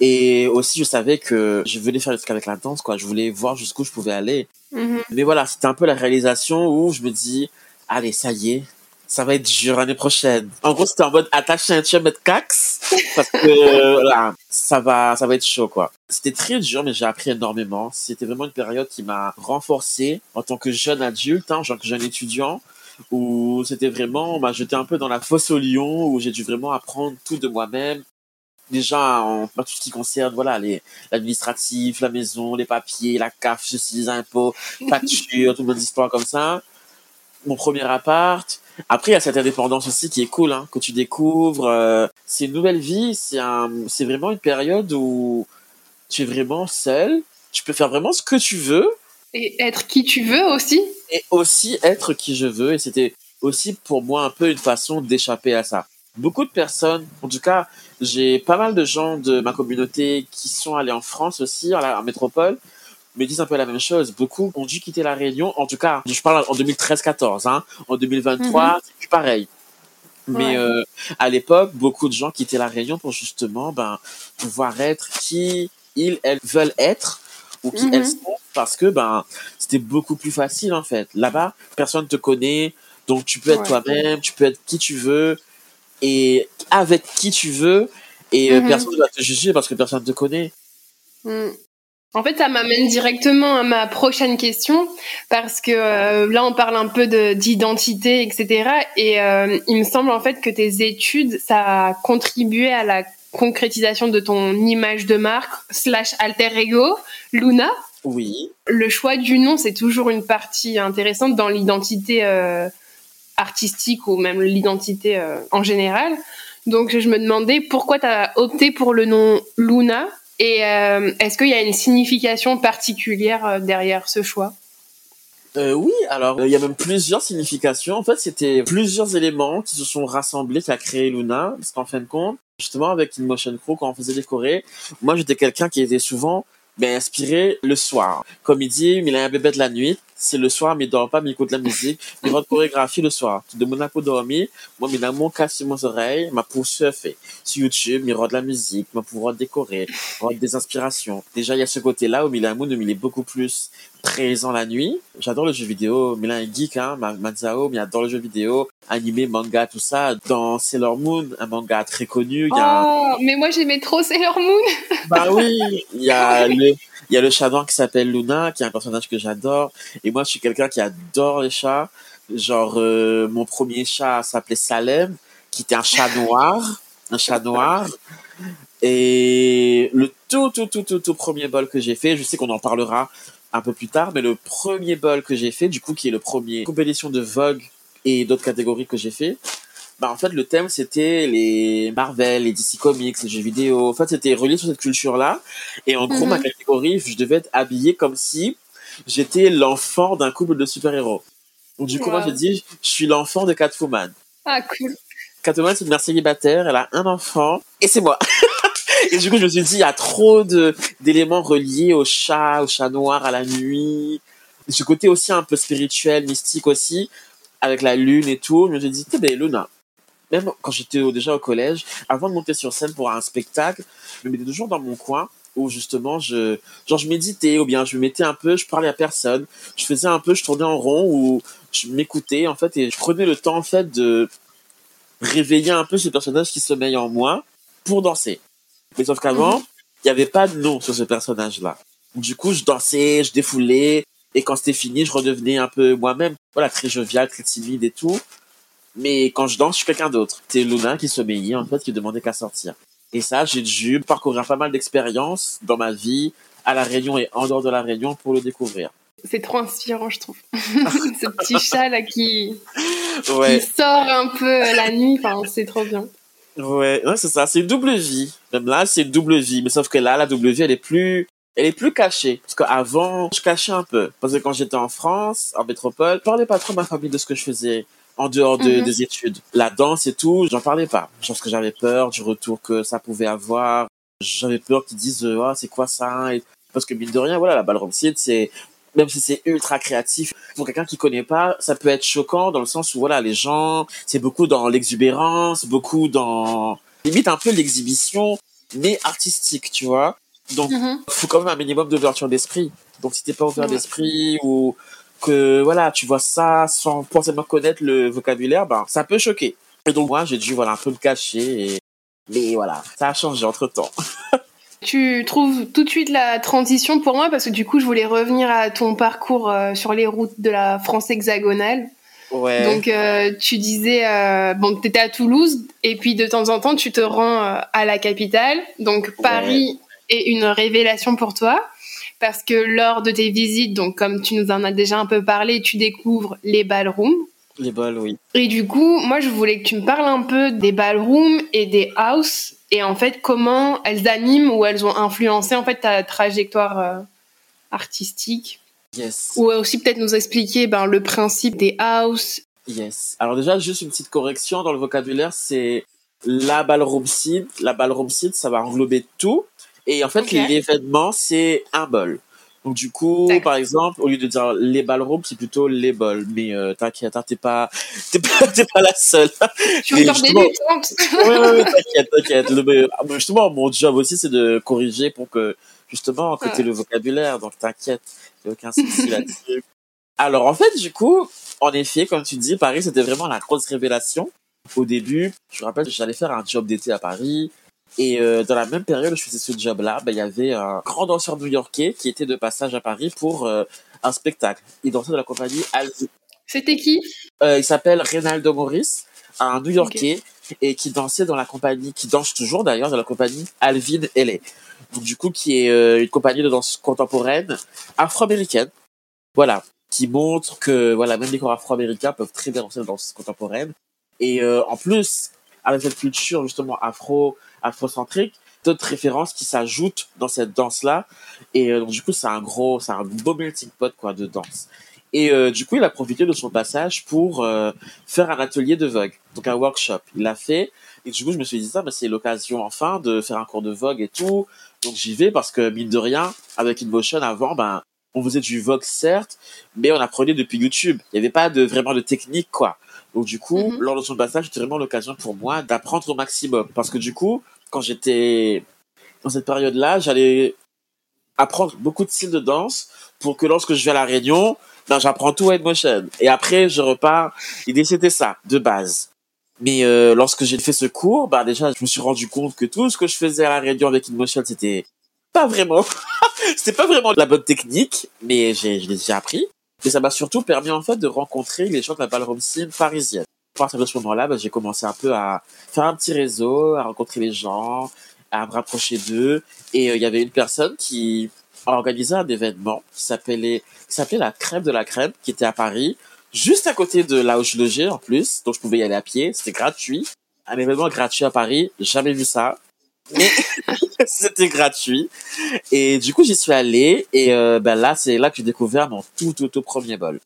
Et aussi, je savais que je voulais faire des trucs avec la danse, quoi. Je voulais voir jusqu'où je pouvais aller. Mhm. Mais voilà, c'était un peu la réalisation où je me dis, allez, ça y est, ça va être dur l'année prochaine. En gros, c'était en mode attache ceinture, mettre cax, parce que là, ça va, ça va être chaud, quoi. C'était très dur, mais j'ai appris énormément. C'était vraiment une période qui m'a renforcé en tant que jeune adulte, hein, genre jeune étudiant, où c'était vraiment, on m'a jeté un peu dans la fosse au lion, où j'ai dû vraiment apprendre tout de moi-même. Déjà, en tout ce qui concerne, voilà, les, l'administratif, la maison, les papiers, la CAF, ceci, les impôts, factures, toutes les histoires comme ça. Mon premier appart, après, il y a cette indépendance aussi qui est cool, hein, que tu découvres. Euh, c'est une nouvelle vie, c'est un, c'est vraiment une période où tu es vraiment seul. Tu peux faire vraiment ce que tu veux. Et être qui tu veux aussi. Et aussi être qui je veux. Et c'était aussi pour moi un peu une façon d'échapper à ça. Beaucoup de personnes, en tout cas, j'ai pas mal de gens de ma communauté qui sont allés en France aussi, en, métropole, me disent un peu la même chose. Beaucoup ont dû quitter la Réunion, en tout cas, je parle en 2013-14, hein. en 2023, mhm. c'est pareil. Mais euh, à l'époque, beaucoup de gens quittaient la Réunion pour justement ben, pouvoir être qui ils, elles veulent être ou qui elles mhm. sont parce que ben c'était beaucoup plus facile en fait. Là-bas, personne te connaît, donc tu peux être toi-même, tu peux être qui tu veux et avec qui tu veux et euh, mhm. personne ne va te juger parce que personne ne te connaît. Mm. En fait, ça m'amène directement à ma prochaine question parce que euh, là, on parle un peu d'identité, etc. Et euh, il me semble en fait que tes études, ça a contribué à la concrétisation de ton image de marque slash alter ego, Luna. Oui. Le choix du nom, c'est toujours une partie intéressante dans l'identité euh, artistique ou même l'identité en général. Donc, je me demandais pourquoi tu as opté pour le nom Luna et euh, est-ce qu'il y a une signification particulière euh, derrière ce choix? Euh, oui, alors il y a même plusieurs significations. En fait, c'était plusieurs éléments qui se sont rassemblés qui a créé Luna. Parce qu'en fin de compte, justement avec Motion Crew, quand on faisait décorer, moi j'étais quelqu'un qui était souvent ben, inspiré le soir. Comme il dit, il a un bébé de la nuit. C'est le soir, mais il dort pas, mais il écoute la musique. Il va chorégraphie le soir. De mon pour dormir, moi, il a mon sur mes oreilles, ma pour surfer. Sur YouTube, il de la musique, ma pour décorer, des inspirations. Déjà, il y a ce côté-là où Milan Moon, il est beaucoup plus présent la nuit. J'adore le jeu vidéo. Milan est geek, hein, mais il adore le jeu vidéo, animé, manga, tout ça. Dans Sailor Moon, un manga très connu. Il y a oh, mais moi j'aimais trop Sailor Moon. bah oui, il y a le, il y a le chat noir qui s'appelle Luna, qui est un personnage que j'adore. Et moi, je suis quelqu'un qui adore les chats. Genre, euh, mon premier chat s'appelait Salem, qui était un chat noir, un chat noir. Et le tout, tout, tout, tout, tout premier bol que j'ai fait, je sais qu'on en parlera un peu plus tard, mais le premier bol que j'ai fait, du coup, qui est le premier compétition de Vogue et d'autres catégories que j'ai fait, bah en fait le thème c'était les Marvel, les DC Comics, les jeux vidéo. En fait c'était relié sur cette culture-là. Et en gros ma mhm. catégorie, je devais être habillé comme si j'étais l'enfant d'un couple de super-héros. Donc du coup moi j'ai dit je suis l'enfant de Catwoman. Ah cool. Catwoman c'est une mère célibataire, elle a un enfant et c'est moi. Et du coup, je me suis dit, il y a trop de, d'éléments reliés au chat, au chat noir, à la nuit. Ce côté aussi un peu spirituel, mystique aussi, avec la lune et tout. Je me suis dit, t'es belle, Luna. Même quand j'étais déjà au collège, avant de monter sur scène pour un spectacle, je me mettais toujours dans mon coin où justement je genre je méditais ou bien je me mettais un peu je parlais à personne je faisais un peu je tournais en rond ou je m'écoutais en fait et je prenais le temps en fait de réveiller un peu ce personnage qui sommeille en moi pour danser mais sauf qu'avant, mhm. il n'y avait pas de nom sur ce personnage-là. Du coup, je dansais, je défoulais, et quand c'était fini, je redevenais un peu moi-même. Voilà, très jovial, très timide et tout. Mais quand je danse, je suis quelqu'un d'autre. C'est Luna qui meillait, en fait, qui demandait qu'à sortir. Et ça, j'ai dû parcourir pas mal d'expériences dans ma vie, à La Réunion et en dehors de La Réunion, pour le découvrir. C'est trop inspirant, je trouve. Ce petit chat là qui... qui sort un peu la nuit, enfin, c'est trop bien. Ouais, c'est ça. C'est une double vie. Même là, c'est une double vie. Mais sauf que là, la double vie, elle est plus, elle est plus cachée. Parce qu'avant, je cachais un peu. Parce que quand j'étais en France, en métropole, je parlais pas trop à ma famille de ce que je faisais en dehors de, mhm. des études. La danse et tout, j'en parlais pas. Parce que j'avais peur du retour que ça pouvait avoir. J'avais peur qu'ils disent, oh, c'est quoi ça? Parce que mine de rien, voilà, la ballroom c'est même si c'est ultra créatif, pour quelqu'un qui connaît pas, ça peut être choquant dans le sens où voilà, les gens, c'est beaucoup dans l'exubérance, beaucoup dans limite un peu l'exhibition, mais artistique, tu vois. Donc, il mm-hmm. faut quand même un minimum d'ouverture d'esprit. Donc, si t'es pas ouvert d'esprit ou que voilà, tu vois ça sans forcément connaître le vocabulaire, ben ça peut choquer. Et donc moi, j'ai dû voilà un peu me cacher. Et... Mais voilà, ça a changé entre temps. Tu trouves tout de suite la transition pour moi parce que du coup, je voulais revenir à ton parcours euh, sur les routes de la France hexagonale. Ouais. Donc, euh, tu disais, euh, bon, tu étais à Toulouse et puis de temps en temps, tu te rends à la capitale. Donc, Paris est une révélation pour toi parce que lors de tes visites, donc comme tu nous en as déjà un peu parlé, tu découvres les ballrooms. Les balles, oui. Et du coup, moi, je voulais que tu me parles un peu des ballrooms et des house et en fait comment elles animent ou elles ont influencé en fait ta trajectoire euh, artistique. Yes. Ou aussi peut-être nous expliquer ben, le principe des house Yes. Alors déjà, juste une petite correction dans le vocabulaire, c'est la ballroom scene. La ballroom scene, ça va englober tout. Et en fait, l'événement, c'est un bol. Donc du coup, par exemple, au lieu de dire les ballrooms, c'est plutôt les bols. Mais euh, t'inquiète, hein, t'es pas, t'es pas, pas la seule. Je suis encore débutante. oui, oui, oui, t'inquiète, t'inquiète. Ah, Justement, mon job aussi, c'est de corriger pour que, justement, que t'aies Ouais. le vocabulaire. Donc, t'inquiète, y a aucun souci là-dessus. Alors, en fait, du coup, en effet, comme tu dis, Paris, c'était vraiment la grosse révélation. Au début, je me rappelle, j'allais faire un job d'été à Paris. Et euh, dans la même période où je faisais ce job-là, ben, il y avait un grand danseur new-yorkais qui était de passage à Paris pour euh, un spectacle. Il dansait de la compagnie Alzi. C'était qui? Euh, il s'appelle Reynaldo Morris, un New-Yorkais, et qui dansait dans la compagnie, qui danse toujours d'ailleurs dans la compagnie Alvin LA. Donc du coup, qui est une compagnie de danse contemporaine afro-américaine. Voilà, qui montre que voilà, même les corps afro-américains peuvent très bien danser la danse contemporaine. Et en plus, avec cette culture justement afro, afrocentrique, d'autres références qui s'ajoutent dans cette danse-là. Et euh, donc du coup, c'est un gros, c'est un beau melting pot quoi de danse. Et euh, du coup, il a profité de son passage pour euh, faire un atelier de Vogue, donc un workshop. Il l'a fait. Et du coup, je me suis dit, ça, bah, c'est l'occasion enfin de faire un cours de Vogue et tout. Donc j'y vais parce que, mine de rien, avec InMotion avant, ben, on faisait du Vogue, certes, mais on apprenait depuis YouTube. Il n'y avait pas de, vraiment de technique, quoi. Donc du coup, Mhm. lors de son passage, c'était vraiment l'occasion pour moi d'apprendre au maximum. Parce que du coup, quand j'étais dans cette période-là, j'allais apprendre beaucoup de styles de danse pour que lorsque je vais à la Réunion, ben, j'apprends tout à Headmotion. Et après, je repars. L'idée, c'était ça, de base. Mais euh, lorsque j'ai fait ce cours, bah déjà, je me suis rendu compte que tout ce que je faisais à la Réunion avec InMotion, c'était pas vraiment, c'était pas vraiment la bonne technique, mais j'ai, je l'ai déjà appris. Et ça m'a surtout permis en fait de rencontrer les gens de la ballroom scene parisienne. À partir de ce moment-là, bah, j'ai commencé un peu à faire un petit réseau, à rencontrer les gens, à me rapprocher d'eux. Et euh, il y avait une personne qui a organisé un événement qui s'appelait, s'appelait la crème de la crème, qui était à Paris, juste à côté de là où je logeais en plus, donc je pouvais y aller à pied, c'était gratuit. Un événement gratuit à Paris, jamais vu ça. Mais c'était gratuit. Et du coup, j'y suis allé et euh, ben là, c'est là que j'ai découvert mon tout, tout, tout premier bol.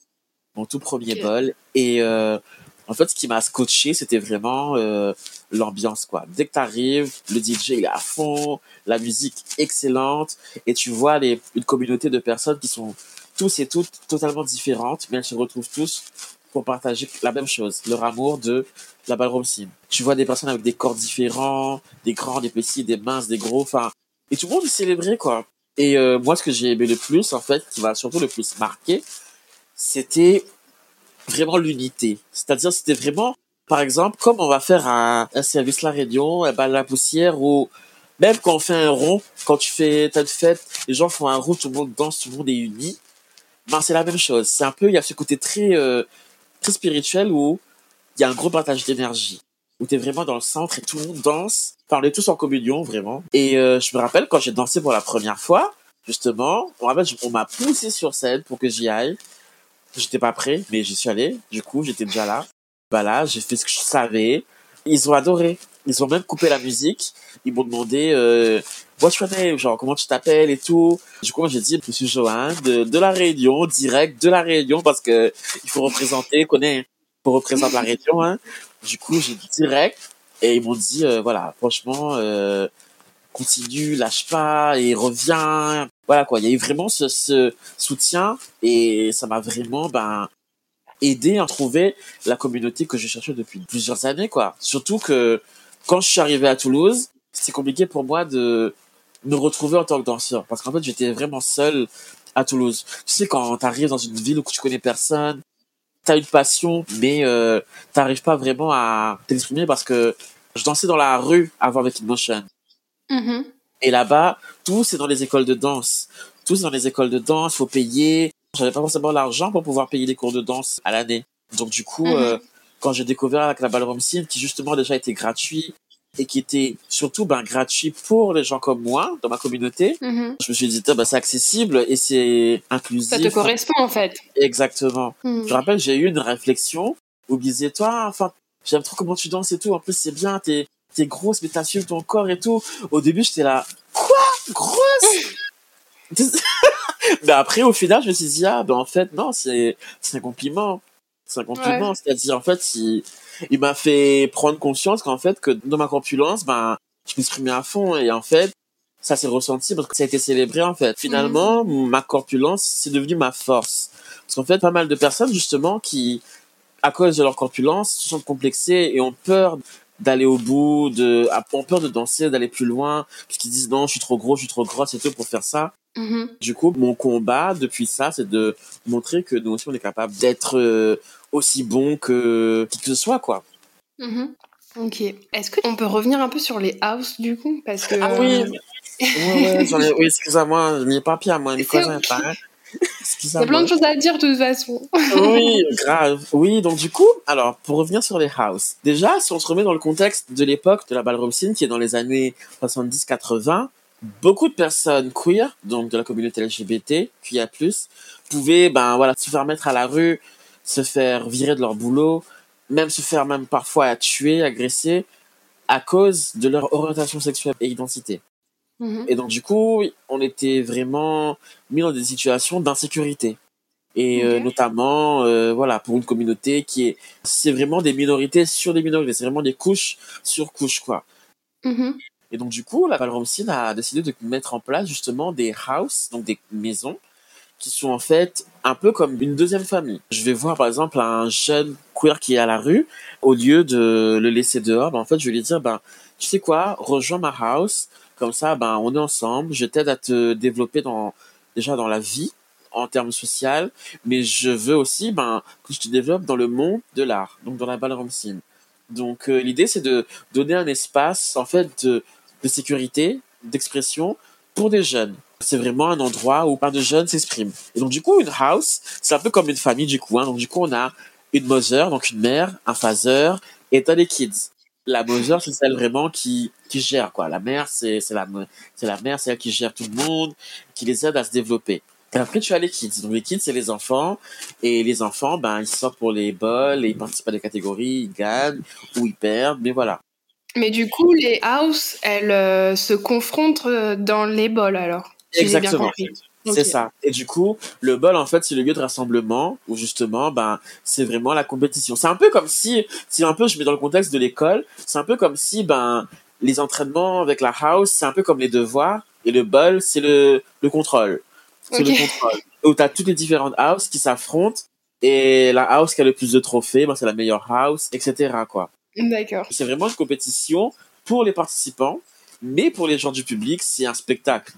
Mon tout premier bol. Et euh, en fait, ce qui m'a scotché, c'était vraiment euh, l'ambiance, quoi. Dès que t'arrives, le DJ, il est à fond, la musique excellente, et tu vois les, une communauté de personnes qui sont tous et toutes totalement différentes, mais elles se retrouvent tous pour partager la même chose, leur amour de la ballroom scene. Tu vois des personnes avec des corps différents, des grands, des petits, des minces, des gros, enfin, et tout le monde est célébré, quoi. Et euh, moi, ce que j'ai aimé le plus, en fait, qui m'a surtout le plus marqué, c'était vraiment l'unité. C'est-à-dire, c'était vraiment, par exemple, comme on va faire un, service La Réunion, eh ben, la poussière, ou même quand on fait un rond, quand tu fais ta fête, les gens font un rond, tout le monde danse, tout le monde est uni. Ben, c'est la même chose. C'est un peu, il y a ce côté très, euh, très spirituel où il y a un gros partage d'énergie. Où t'es vraiment dans le centre et tout le monde danse. Enfin, tous en communion, vraiment. Et euh, je me rappelle quand j'ai dansé pour la première fois, justement, on, on m'a poussé sur scène pour que j'y aille. J'étais pas prêt, mais j'y suis allé. Du coup, j'étais déjà là. Bah là, j'ai fait ce que je savais. Ils ont adoré. Ils ont même coupé la musique. Ils m'ont demandé euh, What's your name? Genre, comment tu t'appelles et tout. Du coup, j'ai dit Je suis Johan de, de la Réunion, direct de la Réunion, parce que il faut représenter, connaît, faut représenter la Réunion. Hein. Du coup, j'ai dit direct. Et ils m'ont dit euh, Voilà, franchement, euh, continue, lâche pas et reviens. Voilà quoi, il y a eu vraiment ce, ce soutien et ça m'a vraiment ben aidé à trouver la communauté que je cherchais depuis plusieurs années quoi. Surtout que quand je suis arrivé à Toulouse, c'était compliqué pour moi de me retrouver en tant que danseur parce qu'en fait j'étais vraiment seul à Toulouse. Tu sais quand t'arrives dans une ville où tu connais personne, t'as une passion mais euh, t'arrives pas vraiment à t'exprimer parce que je dansais dans la rue avant avec Emotion. Mhm. Et là-bas, tout c'est dans les écoles de danse. Tout c'est dans les écoles de danse, faut payer. J'avais pas forcément l'argent pour pouvoir payer des cours de danse à l'année. Donc du coup, Mhm. euh, quand j'ai découvert avec la ballroom scene, qui justement déjà était gratuit et qui était surtout ben gratuit pour les gens comme moi dans ma communauté, Mhm. je me suis dit bah, c'est accessible et c'est inclusif. Ça te correspond en fait. Exactement. Mhm. Je me rappelle, j'ai eu une réflexion où me disait, toi, enfin, j'aime trop comment tu danses et tout. En plus, c'est bien, t'es, t'es grosse, mais t'assumes ton corps et tout. Au début, j'étais là, quoi? Grosse? mais après, au final, je me suis dit, ah, ben, en fait, non, c'est, un compliment. C'est un compliment. C'est-à-dire, en fait, il, il m'a fait prendre conscience qu'en fait, que dans ma corpulence, ben, je m'exprimais à fond. Et en fait, ça s'est ressenti parce que ça a été célébré, en fait. Finalement, mhm. ma corpulence, c'est devenu ma force. Parce qu'en fait, pas mal de personnes, justement, qui, à cause de leur corpulence, se sentent complexées et ont peur d'aller au bout, de, ont peur de danser, d'aller plus loin, puisqu'ils disent non, je suis trop gros, je suis trop grosse et tout pour faire ça. Mm-hmm. Du coup, mon combat depuis ça, c'est de montrer que nous aussi, on est capable d'être euh, aussi bon que qui que ce soit, quoi. Mm-hmm. Ok. Est-ce qu'on peut revenir un peu sur les house, du coup? Parce que... Ah oui ouais, ouais, Oui, excusez-moi, je n'ai pas pire, moi, mes cousins, pareil. Il y a plein de choses à dire de toute façon. oui, grave. Oui, donc du coup, alors pour revenir sur les house, déjà si on se remet dans le contexte de l'époque de la ballroom scene qui est dans les années 70-80, beaucoup de personnes queer, donc de la communauté LGBT, plus, pouvaient ben voilà se faire mettre à la rue, se faire virer de leur boulot, même se faire même parfois tuer, agresser à cause de leur orientation sexuelle et identité. Mhm. Et donc, du coup, on était vraiment mis dans des situations d'insécurité. Et euh, notamment, euh, voilà, pour une communauté qui est, c'est vraiment des minorités sur des minorités, c'est vraiment des couches sur couches, quoi. Mhm. Et donc, du coup, la Ballroom a décidé de mettre en place justement des houses, donc des maisons, qui sont en fait un peu comme une deuxième famille. Je vais voir par exemple un jeune queer qui est à la rue, au lieu de le laisser dehors, ben, en fait, je vais lui dire, ben, tu sais quoi, rejoins ma house, comme ça, ben, on est ensemble. Je t'aide à te développer dans, déjà dans la vie, en termes social, mais je veux aussi, ben, que je te développe dans le monde de l'art, donc dans la ballroom scene. Donc, euh, l'idée, c'est de donner un espace, en fait, de, de sécurité, d'expression pour des jeunes. C'est vraiment un endroit où plein de jeunes s'expriment. Et donc, du coup, une house, c'est un peu comme une famille, du coup. Hein. Donc, du coup, on a une mother, donc une mère, un father, et t'as des kids la Bowser, c'est celle vraiment qui, qui gère, quoi. La mère, c'est, c'est la, c'est la mère, c'est elle qui gère tout le monde, qui les aide à se développer. Et après, tu as les kids. Donc, les kids, c'est les enfants. Et les enfants, ben, ils sortent pour les bols, et ils participent à des catégories, ils gagnent, ou ils perdent, mais voilà. Mais du coup, les house, elles euh, se confrontent euh, dans les bols, alors? Exactement. C'est ça. Et du coup, le bol, en fait, c'est le lieu de rassemblement où justement, ben, c'est vraiment la compétition. C'est un peu comme si, si un peu je mets dans le contexte de l'école, c'est un peu comme si, ben, les entraînements avec la house, c'est un peu comme les devoirs et le bol, c'est le, le contrôle. C'est le contrôle. Où t'as toutes les différentes houses qui s'affrontent et la house qui a le plus de trophées, ben, c'est la meilleure house, etc., quoi. D'accord. C'est vraiment une compétition pour les participants, mais pour les gens du public, c'est un spectacle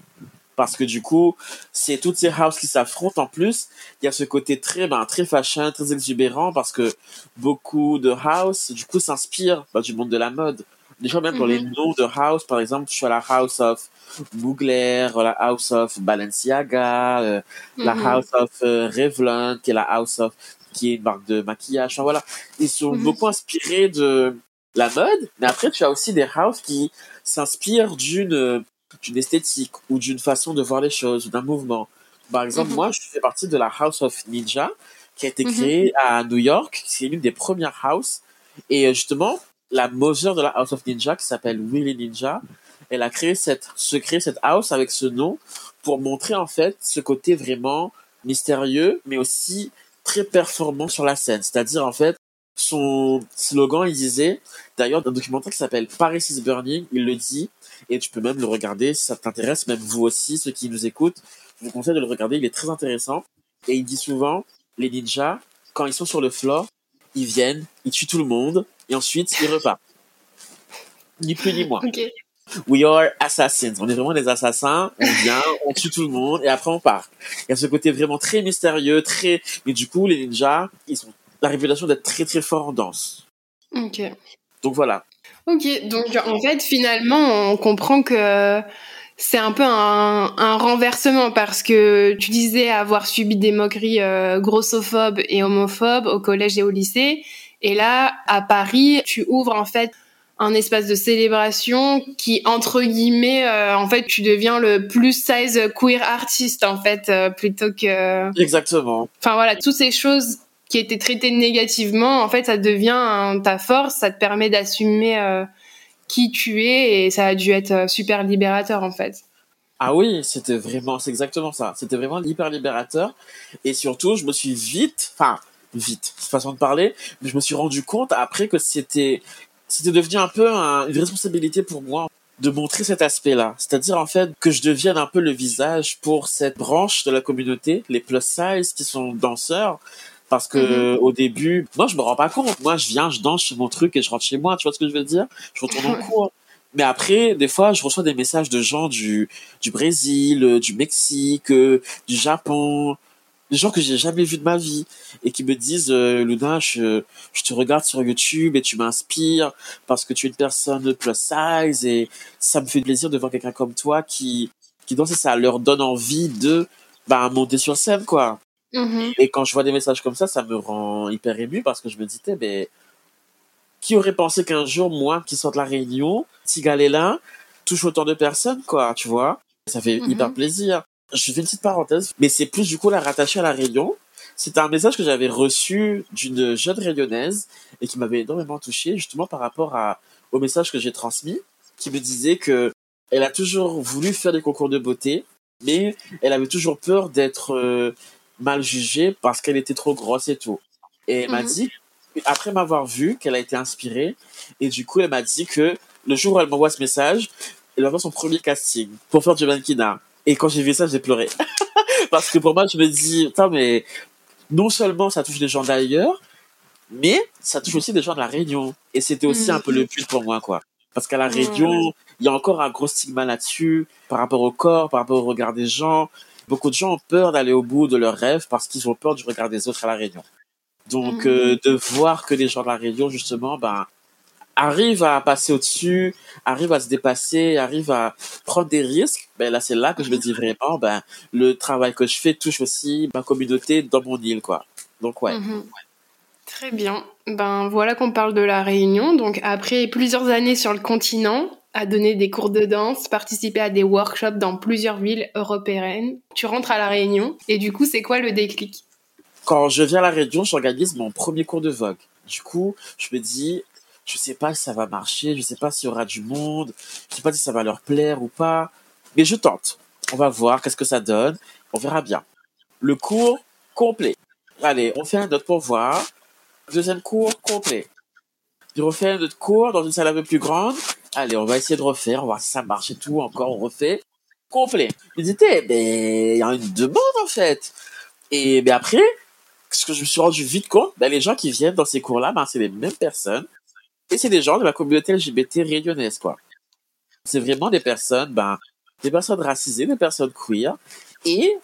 parce que du coup, c'est toutes ces houses qui s'affrontent. En plus, il y a ce côté très, ben, très fashion, très exubérant, parce que beaucoup de house, du coup, s'inspirent ben, du monde de la mode. Déjà, même pour les mhm. noms de house, par exemple, je suis à la House of Mugler, la House of Balenciaga, euh, la mhm. House of euh, Revlon, qui est la House of, qui est une marque de maquillage. Enfin, voilà. Ils sont mhm. beaucoup inspirés de la mode, mais après, tu as aussi des houses qui s'inspirent d'une d'une esthétique ou d'une façon de voir les choses d'un mouvement. Par exemple, mhm. moi, je fais partie de la House of Ninja qui a été mhm. créée à New York. C'est l'une des premières houses. Et euh, justement, la mother de la House of Ninja, qui s'appelle Willy Ninja, elle a créé cette, se créé cette house avec ce nom pour montrer en fait ce côté vraiment mystérieux, mais aussi très performant sur la scène. C'est-à-dire en fait, son slogan, il disait, d'ailleurs, dans un documentaire qui s'appelle Paris is Burning, il le dit, et tu peux même le regarder si ça t'intéresse, même vous aussi, ceux qui nous écoutent, je vous conseille de le regarder, il est très intéressant. Et il dit souvent, les ninjas, quand ils sont sur le floor, ils viennent, ils tuent tout le monde, et ensuite ils repartent. Ni plus ni moins. We are assassins. On est vraiment des assassins. On vient, on tue tout le monde et après on part. Il y a ce côté vraiment très mystérieux, très. Mais du coup, les ninjas, ils ont la révélation d'être très très forts en danse. Ok. Donc voilà. Ok, donc en fait, finalement, on comprend que c'est un peu un, renversement parce que tu disais avoir subi des moqueries euh, grossophobes et homophobes au collège et au lycée. Et là, à Paris, tu ouvres en fait un espace de célébration qui, entre guillemets, euh, en fait, tu deviens le plus size queer artiste, en fait, euh, plutôt que... Exactement. Enfin voilà, toutes ces choses qui était traité négativement, en fait, ça devient ta force, ça te permet d'assumer euh, qui tu es et ça a dû être euh, super libérateur en fait. Ah oui, c'était vraiment, c'est exactement ça. C'était vraiment hyper libérateur et surtout, je me suis vite, enfin, vite, façon de parler. Mais je me suis rendu compte après que c'était, c'était devenu un peu une responsabilité pour moi de montrer cet aspect-là. C'est-à-dire, en fait, que je devienne un peu le visage pour cette branche de la communauté, les plus size qui sont danseurs. Parce que, mhm. au début, moi, je me rends pas compte. Moi, je viens, je danse, je mon truc et je rentre chez moi. Tu vois ce que je veux dire? Je retourne en cours. Mais après, des fois, je reçois des messages de gens du, du Brésil, du Mexique, du Japon, des gens que j'ai jamais vus de ma vie et qui me disent euh, Luna je, je te regarde sur YouTube et tu m'inspires parce que tu es une personne plus size et ça me fait plaisir de voir quelqu'un comme toi qui qui danse et ça leur donne envie de bah monter sur scène quoi mm-hmm. et quand je vois des messages comme ça ça me rend hyper ému parce que je me disais ben qui aurait pensé qu'un jour moi qui sors de la Réunion là touche autant de personnes quoi tu vois ça fait mm-hmm. hyper plaisir je fais une petite parenthèse, mais c'est plus du coup la rattacher à la Réunion. C'était un message que j'avais reçu d'une jeune rayonnaise et qui m'avait énormément touché, justement par rapport à, au message que j'ai transmis, qui me disait que elle a toujours voulu faire des concours de beauté, mais elle avait toujours peur d'être euh, mal jugée parce qu'elle était trop grosse et tout. Et elle m'a mhm. dit, après m'avoir vu, qu'elle a été inspirée, et du coup, elle m'a dit que le jour où elle m'envoie ce message, elle va faire son premier casting pour faire du mannequinat. Et quand j'ai vu ça, j'ai pleuré. Parce que pour moi, je me dis, putain, mais non seulement ça touche des gens d'ailleurs, mais ça touche aussi des gens de la Réunion. Et c'était aussi un peu le but pour moi, quoi. Parce qu'à la Réunion, il y a encore un gros stigma là-dessus, par rapport au corps, par rapport au regard des gens. Beaucoup de gens ont peur d'aller au bout de leurs rêves parce qu'ils ont peur du regard des autres à la Réunion. Donc, euh, de voir que les gens de la Réunion, justement, ben, arrive à passer au-dessus, arrive à se dépasser, arrive à prendre des risques, ben là c'est là que je me dis vraiment ben le travail que je fais touche aussi ma communauté dans mon île quoi. Donc ouais. Mhm. Très bien. Ben voilà qu'on parle de la Réunion. Donc après plusieurs années sur le continent, à donner des cours de danse, participer à des workshops dans plusieurs villes européennes, tu rentres à la Réunion et du coup c'est quoi le déclic? Quand je viens à la Réunion, j'organise mon premier cours de vogue. Du coup, je me dis je sais pas si ça va marcher, je sais pas s'il y aura du monde, je sais pas si ça va leur plaire ou pas, mais je tente. On va voir qu'est-ce que ça donne, on verra bien. Le cours complet. Allez, on fait un autre pour voir. Deuxième cours complet. Je refais un autre cours dans une salle un peu plus grande. Allez, on va essayer de refaire, on va voir si ça marche et tout. Encore, on refait. Complet. Je me disais, ben, il y a une demande, en fait. Et, ben après, ce que je me suis rendu vite compte, ben, les gens qui viennent dans ces cours-là, ben, c'est les mêmes personnes et c'est des gens de la communauté LGBT réunionnaise, quoi. C'est vraiment des personnes, ben, des personnes racisées, des personnes queer. Et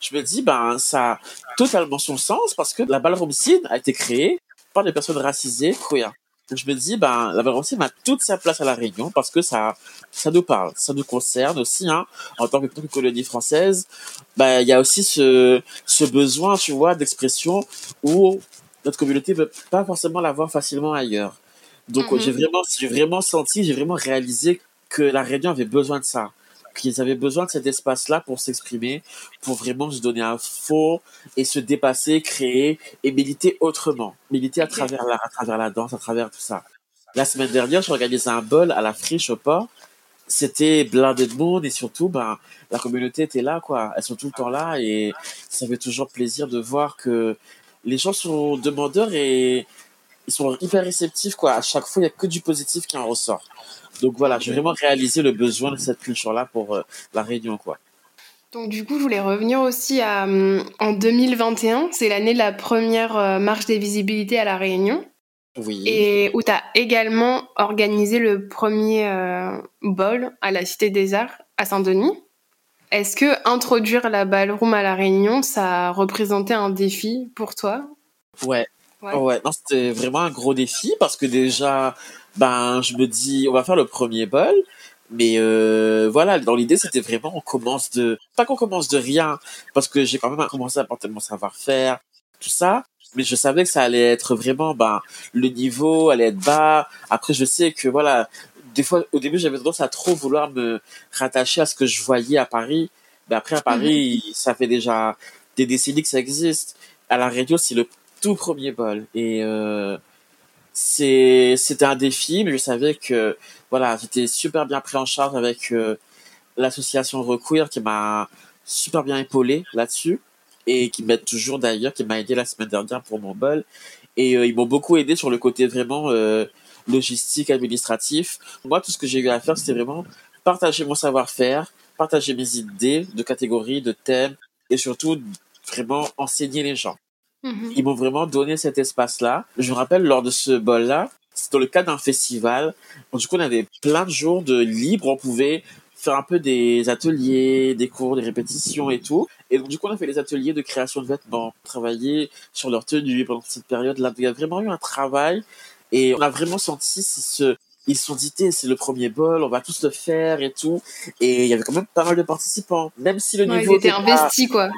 je me dis, ben, ça a totalement son sens parce que la ballroom scene a été créée par des personnes racisées queer. Je me dis, ben, la scene a toute sa place à la Réunion parce que ça, ça nous parle, ça nous concerne aussi, hein, en tant que, colonie française. Ben, il y a aussi ce, ce besoin, tu vois, d'expression où notre communauté ne peut pas forcément l'avoir facilement ailleurs. Donc j'ai mhm. vraiment, j'ai vraiment senti, j'ai vraiment réalisé que la Réunion avait besoin de ça, qu'ils avaient besoin de cet espace-là pour s'exprimer, pour vraiment se donner un fond et se dépasser, créer et militer autrement, militer à travers la, à travers la danse, à travers tout ça. La semaine dernière, j'ai organisé un bol à la friche au port. C'était blindé de monde et surtout, ben, la communauté était là, quoi. Elles sont tout le temps là et ça fait toujours plaisir de voir que les gens sont demandeurs et ils sont hyper réceptifs quoi. À chaque fois, il y a que du positif qui en ressort. Donc voilà, j'ai vraiment réalisé le besoin de cette culture-là pour euh, la Réunion quoi. Donc du coup, je voulais revenir aussi à hum, en 2021, c'est l'année de la première euh, marche des visibilités à la Réunion. Oui. Et où tu as également organisé le premier euh, bol à la Cité des Arts à Saint-Denis. Est-ce que introduire la ballroom à la Réunion, ça a représenté un défi pour toi? Ouais, Ouais, non, c'était vraiment un gros défi parce que déjà, ben, je me dis, on va faire le premier bol. Mais euh, voilà, dans l'idée, c'était vraiment, on commence de... Pas qu'on commence de rien, parce que j'ai quand même commencé à porter mon savoir-faire, tout ça. Mais je savais que ça allait être vraiment, ben, le niveau allait être bas. Après, je sais que, voilà, des fois, au début, j'avais tendance à trop vouloir me rattacher à ce que je voyais à Paris. Mais après, à Paris, mhm. ça fait déjà des décennies que ça existe. À la radio, c'est le tout premier bol. Et euh, c'est c'était un défi, mais je savais que voilà, j'étais super bien pris en charge avec euh, l'association Requeer qui m'a super bien épaulé là-dessus. et qui m'aide toujours d'ailleurs, qui m'a aidé la semaine dernière pour mon bol. Et ils m'ont beaucoup aidé sur le côté vraiment logistique, administratif. Moi, tout ce que j'ai eu à faire, c'était vraiment partager mon savoir-faire, partager mes idées de catégories, de thèmes, et surtout vraiment enseigner les gens. Mhm. Ils m'ont vraiment donné cet espace-là. Je me rappelle lors de ce bol-là, c'était dans le cadre d'un festival. du coup, on avait plein de jours de libre. On pouvait faire un peu des ateliers, des cours, des répétitions et tout. Et donc, du coup, on a fait les ateliers de création de vêtements, travailler sur leur tenue pendant cette période-là. Il y a vraiment eu un travail et on a vraiment senti ce, ils se sont dit, c'est le premier bol, on va tous le faire et tout. Et il y avait quand même pas mal de participants. Même si le niveau. était investi, quoi.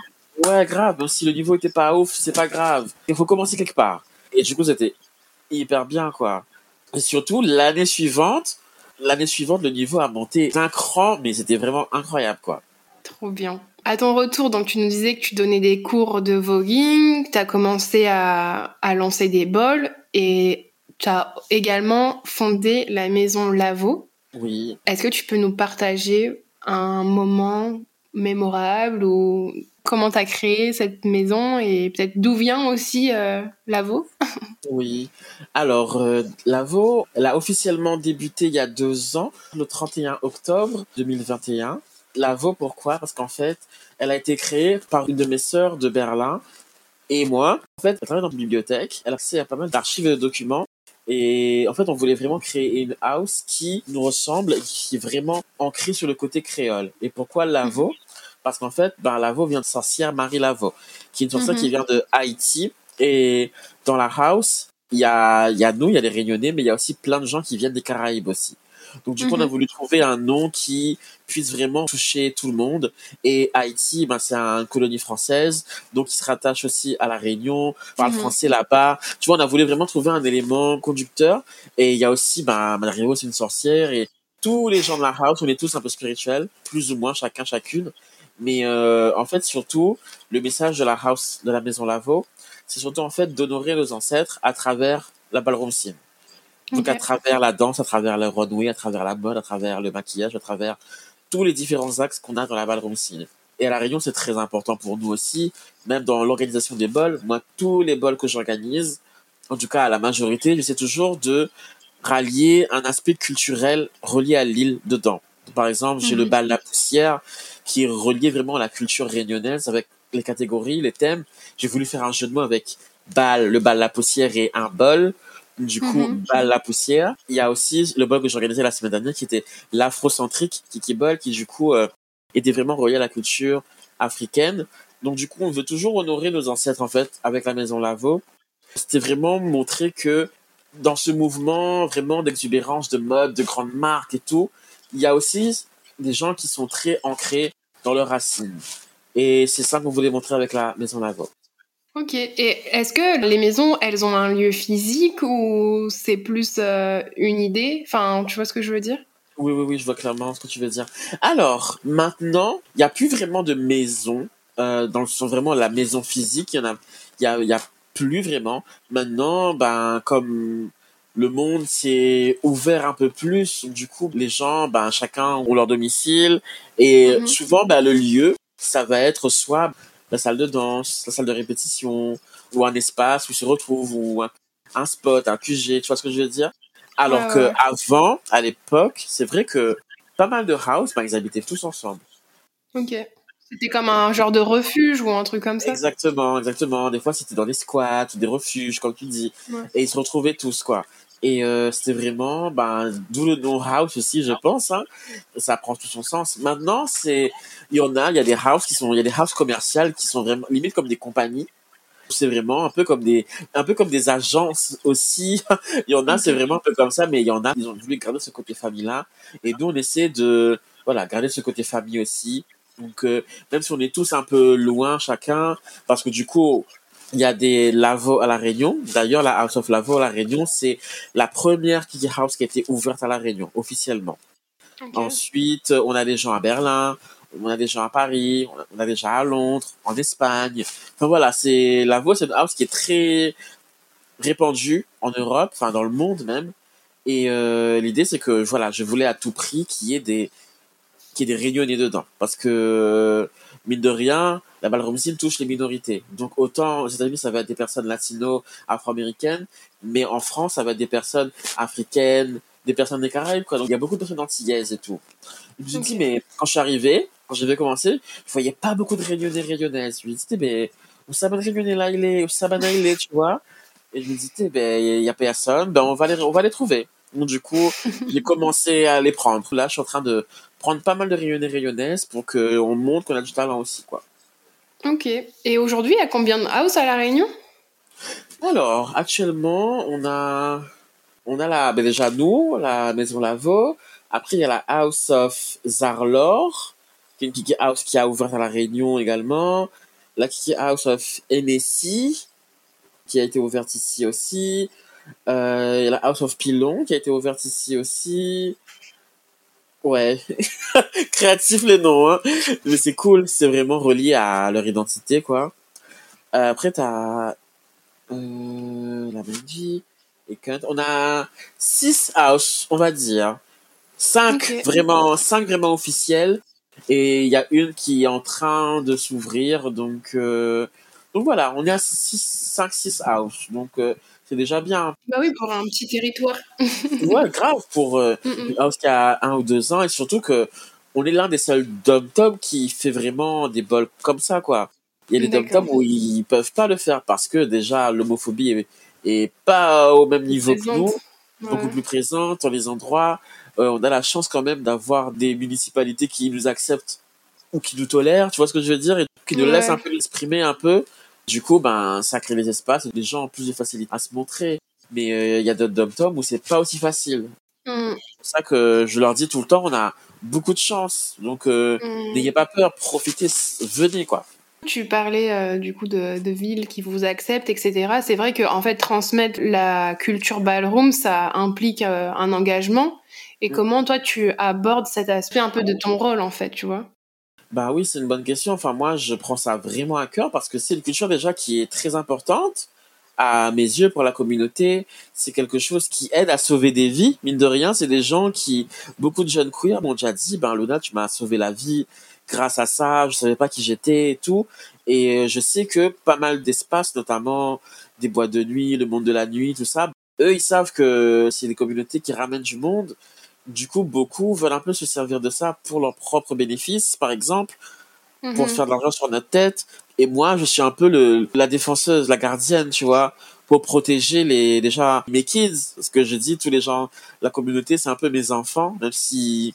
Ouais, grave. Même si le niveau était pas ouf, c'est pas grave. Il faut commencer quelque part. Et du coup, c'était hyper bien, quoi. Et surtout, l'année suivante, l'année suivante, le niveau a monté d'un cran, mais c'était vraiment incroyable, quoi. Trop bien. À ton retour, donc tu nous disais que tu donnais des cours de voguing, tu as commencé à, à lancer des bols et tu as également fondé la maison Lavo. Oui. Est-ce que tu peux nous partager un moment mémorable ou comment tu as créé cette maison et peut-être d'où vient aussi euh, Lavo Oui. Alors, euh, Lavo, elle a officiellement débuté il y a deux ans, le 31 octobre 2021. Lavo, pourquoi? Parce qu'en fait, elle a été créée par une de mes sœurs de Berlin et moi. En fait, elle travaille dans une bibliothèque. Elle a accès à pas mal d'archives et de documents. Et en fait, on voulait vraiment créer une house qui nous ressemble, qui est vraiment ancrée sur le côté créole. Et pourquoi Lavo? Parce qu'en fait, ben, Lavo vient de sorcière Marie Lavo, qui est une sorcière qui mhm. vient de Haïti. Et dans la house, il y a, y a nous, il y a les Réunionnais, mais il y a aussi plein de gens qui viennent des Caraïbes aussi. Donc du coup, on a mhm. voulu trouver un nom qui puisse vraiment toucher tout le monde. Et Haïti, ben, c'est une colonie française, donc il se rattache aussi à la Réunion, parle mhm. français là-bas. Tu vois, on a voulu vraiment trouver un élément conducteur. Et il y a aussi, ben, Mario, c'est une sorcière et tous les gens de la house, on est tous un peu spirituels, plus ou moins, chacun, chacune. Mais euh, en fait, surtout, le message de la house, de la maison Lavo, c'est surtout en fait d'honorer nos ancêtres à travers la ballroom scene. Donc à travers la danse, à travers le runway, à travers la mode, à travers le maquillage, à travers tous les différents axes qu'on a dans la ballroom scene. Et à La Réunion, c'est très important pour nous aussi, même dans l'organisation des bols. Moi, tous les bols que j'organise, en tout cas à la majorité, j'essaie toujours de rallier un aspect culturel relié à l'île dedans. Par exemple, j'ai le mhm. bal La Poussière qui est relié vraiment à la culture réunionnaise avec les catégories, les thèmes. J'ai voulu faire un jeu de mots avec bal, le bal La Poussière et un bol du coup mm la poussière. Il y a aussi le bol que j'ai organisé la semaine dernière qui était l'afrocentrique Kiki Ball qui du coup euh, était vraiment relié à la culture africaine. Donc du coup on veut toujours honorer nos ancêtres en fait avec la maison Lavo. C'était vraiment montrer que dans ce mouvement vraiment d'exubérance, de mode, de grandes marques et tout, il y a aussi des gens qui sont très ancrés dans leurs racines. Et c'est ça qu'on voulait montrer avec la maison Lavo. Ok. Et est-ce que les maisons, elles ont un lieu physique ou c'est plus euh, une idée? Enfin, tu vois ce que je veux dire? Oui, oui, oui, je vois clairement ce que tu veux dire. Alors, maintenant, il n'y a plus vraiment de maison, euh, dans le sens vraiment la maison physique. Il y en a, y a, y a plus vraiment. Maintenant, ben, comme le monde s'est ouvert un peu plus, du coup, les gens, ben, chacun ont leur domicile et mhm. souvent, ben, le lieu, ça va être soit la salle de danse, la salle de répétition, ou un espace où ils se retrouvent, ou un, spot, un QG, tu vois ce que je veux dire? Alors que avant, à l'époque, c'est vrai que pas mal de house, ben, ils habitaient tous ensemble. Ok. C'était comme un genre de refuge ou un truc comme ça Exactement, exactement. Des fois, c'était dans des squats ou des refuges, comme tu dis. Et ils se retrouvaient tous, quoi. Et euh, c'était vraiment, ben, d'où le nom house aussi, je pense. Hein. Ça prend tout son sens. Maintenant, c'est, il y en a, il y a des house qui sont, il y a des house commerciales qui sont vraiment limite comme des compagnies. C'est vraiment un peu comme des, un peu comme des agences aussi. il y en a, c'est vraiment un peu comme ça, mais il y en a, ils ont voulu garder ce côté famille-là. Et nous, on essaie de, voilà, garder ce côté famille aussi. Donc, euh, même si on est tous un peu loin chacun, parce que du coup, il y a des Lavo à La Réunion. D'ailleurs, la House of Lavo à La Réunion, c'est la première Kiki House qui a été ouverte à La Réunion, officiellement. Ensuite, on a des gens à Berlin, on a des gens à Paris, on a des gens à Londres, en Espagne. Enfin voilà, c'est Lavo, c'est une house qui est très répandue en Europe, enfin dans le monde même. Et euh, l'idée, c'est que voilà, je voulais à tout prix qu'il y ait des qu'il y ait des réunionnais dedans. Parce que, mine de rien, la ballroom touche les minorités. Donc autant aux États-Unis, ça va être des personnes latino, afro-américaines, mais en France, ça va être des personnes africaines, des personnes des Caraïbes, quoi. Donc il y a beaucoup de personnes antillaises et tout. Je me suis dit, mais quand je suis arrivé, quand j'avais commencé, je voyais pas beaucoup de réunionnais réunionnaises. Je me disais, mais où ça va réunionnais là il est, où ça il est, tu vois? Et je me disais, ben il y a personne, ben on va les, on va les trouver. Donc du coup, j'ai commencé à les prendre. Là, je suis en train de prendre pas mal de réunionnais réunionnaises pour qu'on montre qu'on a du talent aussi, quoi. Ok. Et aujourd'hui, il y a combien de house à La Réunion? Alors, actuellement, on a, on a la, ben déjà nous, la Maison Lavo. Après, il y a la House of Zarlor, qui est une Kiki House qui a ouvert à La Réunion également. La Kiki House of NSI, qui a été ouverte ici aussi. Euh, il y a la House of Pilon, qui a été ouverte ici aussi. Ouais, créatif les noms, hein. mais c'est cool, c'est vraiment relié à leur identité, quoi. Euh, après, t'as euh, la Benji et Kent. On a six house, on va dire. Cinq vraiment, cinq vraiment officiels. Et il y a une qui est en train de s'ouvrir, donc euh, donc voilà, on est à 6, 5, 6 house. Donc euh, c'est déjà bien. Bah oui, pour un petit territoire. ouais, grave, pour euh, une house qui a un ou deux ans. Et surtout que on est l'un des seuls dom-tom qui fait vraiment des bols comme ça, quoi. Il y a des dom-tom où ils peuvent pas le faire parce que déjà l'homophobie est, pas au même niveau que nous, beaucoup plus présente dans les endroits. Euh, on a la chance quand même d'avoir des municipalités qui nous acceptent ou qui nous tolèrent, tu vois ce que je veux dire, et qui nous laissent un peu l'exprimer un peu. Du coup, ben, ça crée des espaces où les gens ont plus de facilité à se montrer. Mais euh, il y a d'autres dom-tom où c'est pas aussi facile. Mm. C'est pour ça que je leur dis tout le temps, on a beaucoup de chance. Donc, euh, mm. n'ayez pas peur, profitez, venez, quoi. Tu parlais euh, du coup de, de, villes qui vous acceptent, etc. C'est vrai que en fait transmettre la culture ballroom, ça implique un engagement. Et mm. comment toi tu abordes cet aspect un peu de ton rôle en fait, tu vois? Bah oui, c'est une bonne question. Enfin, moi, je prends ça vraiment à cœur parce que c'est une culture déjà qui est très importante à mes yeux pour la communauté. C'est quelque chose qui aide à sauver des vies. Mine de rien, c'est des gens qui, beaucoup de jeunes queers m'ont déjà dit, ben Luna, tu m'as sauvé la vie grâce à ça. Je savais pas qui j'étais et tout. Et je sais que pas mal d'espaces, notamment des boîtes de nuit, le monde de la nuit, tout ça, eux, ils savent que c'est des communautés qui ramènent du monde du coup, beaucoup veulent un peu se servir de ça pour leur propre bénéfice, par exemple, pour mhm. faire de l'argent sur notre tête. Et moi, je suis un peu le, la défenseuse, la gardienne, tu vois, pour protéger les, déjà, mes kids. Ce que je dis, tous les gens, la communauté, c'est un peu mes enfants, même si,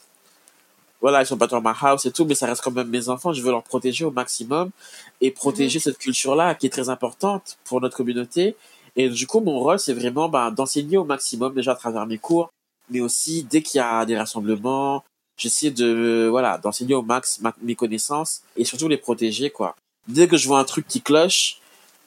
voilà, ils sont pas dans ma house et tout, mais ça reste quand même mes enfants. Je veux leur protéger au maximum et protéger mhm. cette culture-là qui est très importante pour notre communauté. Et du coup, mon rôle, c'est vraiment ben, d'enseigner au maximum, déjà à travers mes cours, mais aussi dès qu'il y a des rassemblements, j'essaie de voilà d'enseigner au max mes connaissances et surtout les protéger quoi. Dès que je vois un truc qui cloche,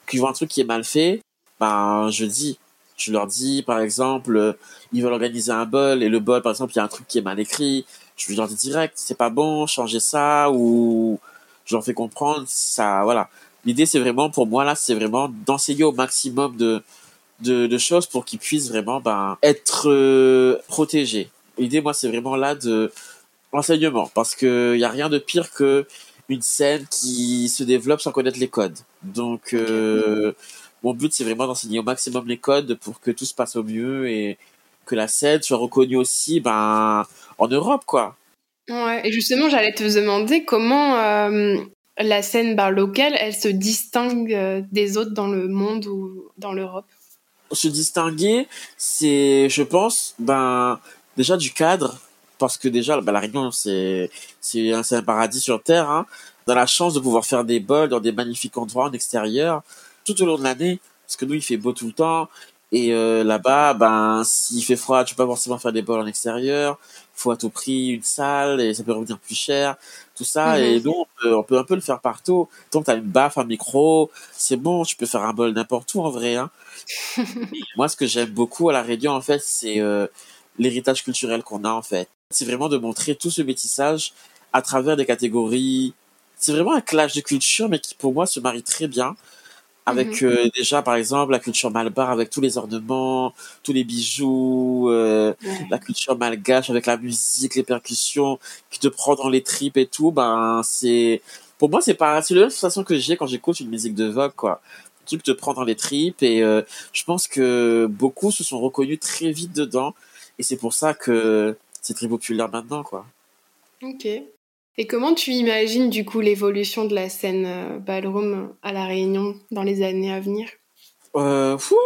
que je vois un truc qui est mal fait, ben je dis, je leur dis par exemple, euh, ils veulent organiser un bol et le bol par exemple il y a un truc qui est mal écrit, je leur dis direct, c'est pas bon, changez ça ou je leur fais comprendre ça voilà. L'idée c'est vraiment pour moi là, c'est vraiment d'enseigner au maximum de de, choses pour qu'ils puissent vraiment ben, être euh, protégés. L'idée, moi, c'est vraiment là de l'enseignement, parce qu'il n'y a rien de pire que une scène qui se développe sans connaître les codes. Donc, euh, mon but, c'est vraiment d'enseigner au maximum les codes pour que tout se passe au mieux et que la scène soit reconnue aussi ben, en Europe, quoi. Ouais, et justement, j'allais te demander comment euh, la scène bar locale, elle se distingue des autres dans le monde ou dans l'Europe se distinguer, c'est, je pense, ben, déjà du cadre, parce que déjà, ben, la Réunion, c'est, c'est un, un, paradis sur Terre, hein. On a la chance de pouvoir faire des bols dans des magnifiques endroits en extérieur, tout au long de l'année, parce que nous, il fait beau tout le temps, et euh, là-bas, ben, s'il fait froid, tu peux pas forcément faire des bols en extérieur. Faut à tout prix une salle et ça peut revenir plus cher. Tout ça. Mhm. Et donc, on peut, un peu le faire partout. Tant que tu as une baffe, un micro, c'est bon, tu peux faire un bol n'importe où en vrai. Hein. Moi, ce que j'aime beaucoup à la Réunion, en fait, c'est euh, l'héritage culturel qu'on a, en fait. C'est vraiment de montrer tout ce métissage à travers des catégories. C'est vraiment un clash de culture, mais qui, pour moi, se marie très bien avec euh, déjà par exemple la culture malbar avec tous les ornements, tous les bijoux, euh, la culture malgache avec la musique, les percussions qui te prend dans les tripes et tout, ben c'est pour moi c'est pas c'est la même sensation que j'ai quand j'écoute une musique de Vogue quoi. Un truc te prend dans les tripes et euh, je pense que beaucoup se sont reconnus très vite dedans et c'est pour ça que c'est très populaire maintenant quoi. Ok. Et comment tu imagines du coup l'évolution de la scène euh, ballroom à la Réunion dans les années à venir? Euh, fou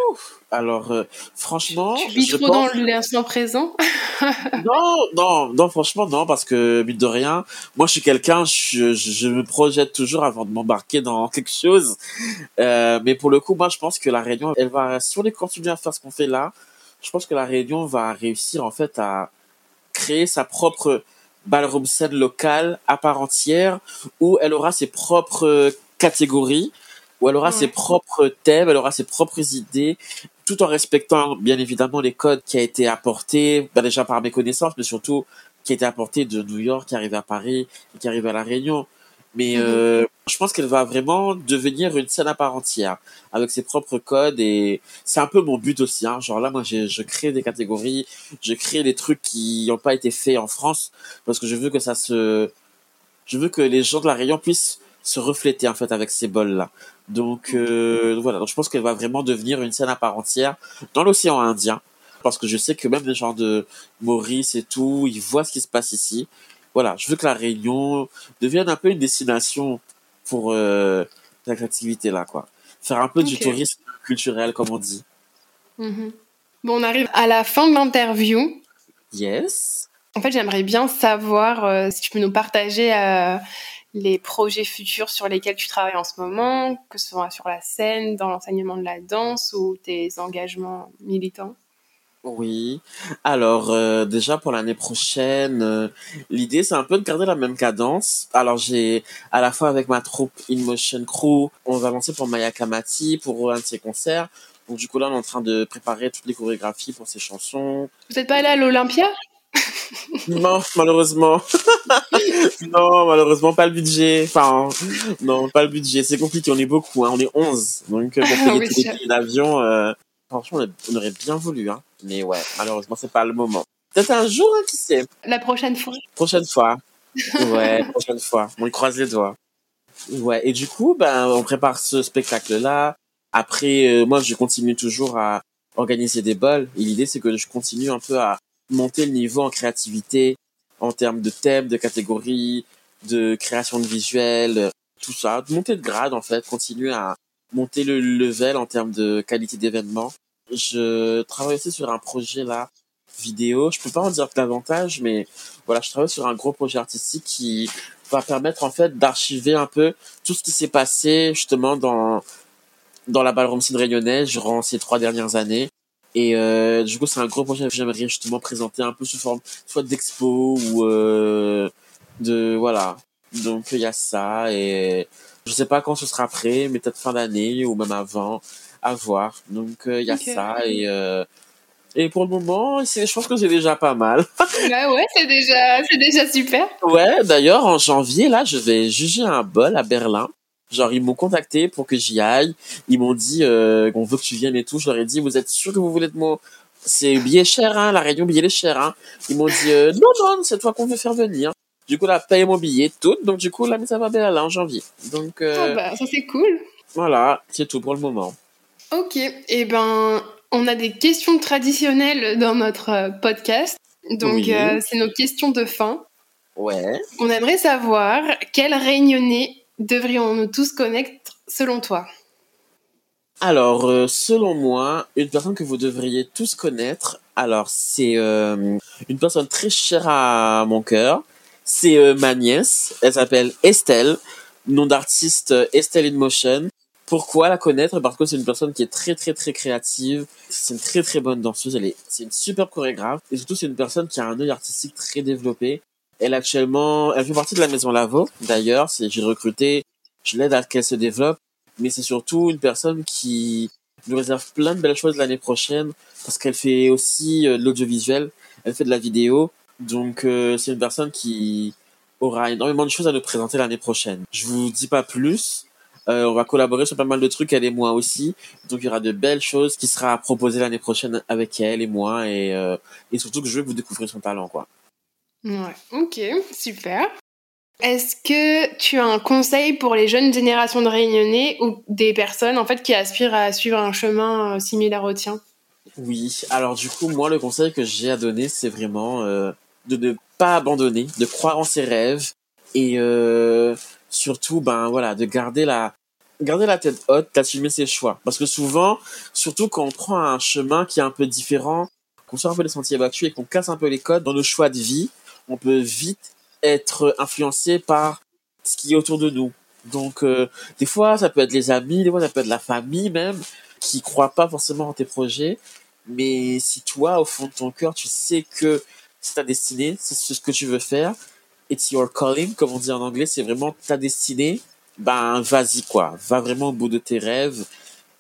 Alors, euh, franchement, tu vis trop dans l'instant présent? Non, non, non, franchement, non, parce que mine de rien, moi, je suis quelqu'un, je, je, me projette toujours avant de m'embarquer dans quelque chose. Euh, mais pour le coup, moi, je pense que la Réunion, elle va, si on est continuer à faire ce qu'on fait là, je pense que la Réunion va réussir en fait à créer sa propre ballroom scène locale à part entière où elle aura ses propres catégories, où elle aura ses propres thèmes, elle aura ses propres idées, tout en respectant bien évidemment les codes qui a été apportés, bah, déjà par mes connaissances, mais surtout qui a été apporté de New York, qui arrive à Paris, et qui arrive à La Réunion. Mais mhm. euh, je pense qu'elle va vraiment devenir une scène à part entière, avec ses propres codes et c'est un peu mon but aussi. Hein. Genre là, moi, je, je crée des catégories, je crée des trucs qui n'ont pas été faits en France parce que je veux que ça se, je veux que les gens de la Réunion puissent se refléter en fait avec ces bols là. Donc euh, voilà, donc je pense qu'elle va vraiment devenir une scène à part entière dans l'océan Indien parce que je sais que même les gens de Maurice et tout, ils voient ce qui se passe ici voilà, je veux que la Réunion devienne un peu une destination pour euh, cette activité-là, quoi. Faire un peu du tourisme culturel, comme on dit. Mhm. Bon, on arrive à la fin de l'interview. Yes. En fait, j'aimerais bien savoir euh, si tu peux nous partager euh, les projets futurs sur lesquels tu travailles en ce moment, que ce soit sur la scène, dans l'enseignement de la danse ou tes engagements militants. Oui. Alors euh, déjà pour l'année prochaine, euh, l'idée c'est un peu de garder la même cadence. Alors j'ai à la fois avec ma troupe In Motion Crew, on va lancer pour Maya Kamati pour un de ses concerts. Donc du coup là on est en train de préparer toutes les chorégraphies pour ses chansons. Vous n'êtes pas allé à l'Olympia? Non, malheureusement. non, malheureusement pas le budget. Enfin, non, pas le budget. C'est compliqué, on est beaucoup, hein. on est 11. Donc pour payer oui, tous les billets d'avion, euh, franchement on aurait bien voulu. Hein. Mais ouais, malheureusement, c'est pas le moment. Peut-être un jour, hein, qui sait? La prochaine fois. Prochaine fois. Ouais, prochaine fois. On croise les doigts. Ouais, et du coup, ben, on prépare ce spectacle-là. Après, euh, moi, je continue toujours à organiser des bols. Et l'idée, c'est que je continue un peu à monter le niveau en créativité, en termes de thèmes, de catégories, de création de visuels, tout ça. Monter de grade, en fait. Continuer à monter le level en termes de qualité d'événement. Je travaille aussi sur un projet là, vidéo. Je peux pas en dire davantage, mais voilà, je travaille sur un gros projet artistique qui va permettre en fait d'archiver un peu tout ce qui s'est passé justement dans dans la ballroom scene réunionnaise durant ces trois dernières années. Et euh, du coup, c'est un gros projet que j'aimerais justement présenter un peu sous forme soit d'expo ou euh, de voilà. Donc il y a ça et je sais pas quand ce sera prêt, mais peut-être fin d'année ou même avant à voir. Donc euh, il y a ça et euh, et pour le moment, je pense que c'est déjà pas mal. bah ouais, c'est déjà c'est déjà super. Ouais, d'ailleurs en janvier là, je vais juger un bol à Berlin. Genre ils m'ont contacté pour que j'y aille. Ils m'ont dit euh, qu'on veut que tu viennes et tout. Je leur ai dit vous êtes sûr que vous voulez être mon c'est billet cher hein, la réunion billet cher hein. Ils m'ont dit euh, non non, c'est toi qu'on veut faire venir. Du coup là, paye mon billet tout. Donc du coup là, mais ça va Berlin en janvier. Donc euh, oh bah ça c'est cool. Voilà, c'est tout pour le moment. Ok, et eh ben on a des questions traditionnelles dans notre euh, podcast. Donc euh, c'est nos questions de fin. Ouais. On aimerait savoir quel réunionnais devrions-nous tous connaître selon toi? Alors, euh, selon moi, une personne que vous devriez tous connaître, alors c'est une personne très chère à mon cœur. C'est ma nièce. Elle s'appelle Estelle, nom d'artiste Estelle in Motion. Pourquoi la connaître? Parce que c'est une personne qui est très très très créative. C'est une très très bonne danseuse. Elle est, c'est une super chorégraphe. Et surtout, c'est une personne qui a un œil artistique très développé. Elle actuellement, elle fait partie de la maison Lavo. D'ailleurs, c'est, j'ai recruté, je l'aide à qu'elle se développe. Mais c'est surtout une personne qui nous réserve plein de belles choses l'année prochaine parce qu'elle fait aussi euh, l'audiovisuel. Elle fait de la vidéo. Donc, euh, c'est une personne qui aura énormément de choses à nous présenter l'année prochaine. Je vous dis pas plus Euh, on va collaborer sur pas mal de trucs, elle et moi aussi. Donc il y aura de belles choses qui sera proposées l'année prochaine avec elle et moi et, euh, et surtout que je veux que vous découvrir son talent quoi. Ouais, ok, super. Est-ce que tu as un conseil pour les jeunes générations de Réunionnais ou des personnes en fait qui aspirent à suivre un chemin similaire au tien? Oui, alors du coup moi le conseil que j'ai à donner c'est vraiment euh, de ne pas abandonner, de croire en ses rêves et euh, surtout ben voilà de garder la garder la tête haute, d'assumer ses choix parce que souvent surtout quand on prend un chemin qui est un peu différent, qu'on sort un peu des sentiers battus et qu'on casse un peu les codes dans nos choix de vie, on peut vite être influencé par ce qui est autour de nous. Donc, euh, des fois, ça peut être les amis, des fois, ça peut être la famille même, qui croient pas forcément en tes projets. Mais si toi, au fond de ton cœur, tu sais que c'est ta destinée, c'est ce que tu veux faire, it's your calling, comme on dit en anglais, c'est vraiment ta destinée, ben, vas-y, quoi. Va vraiment au bout de tes rêves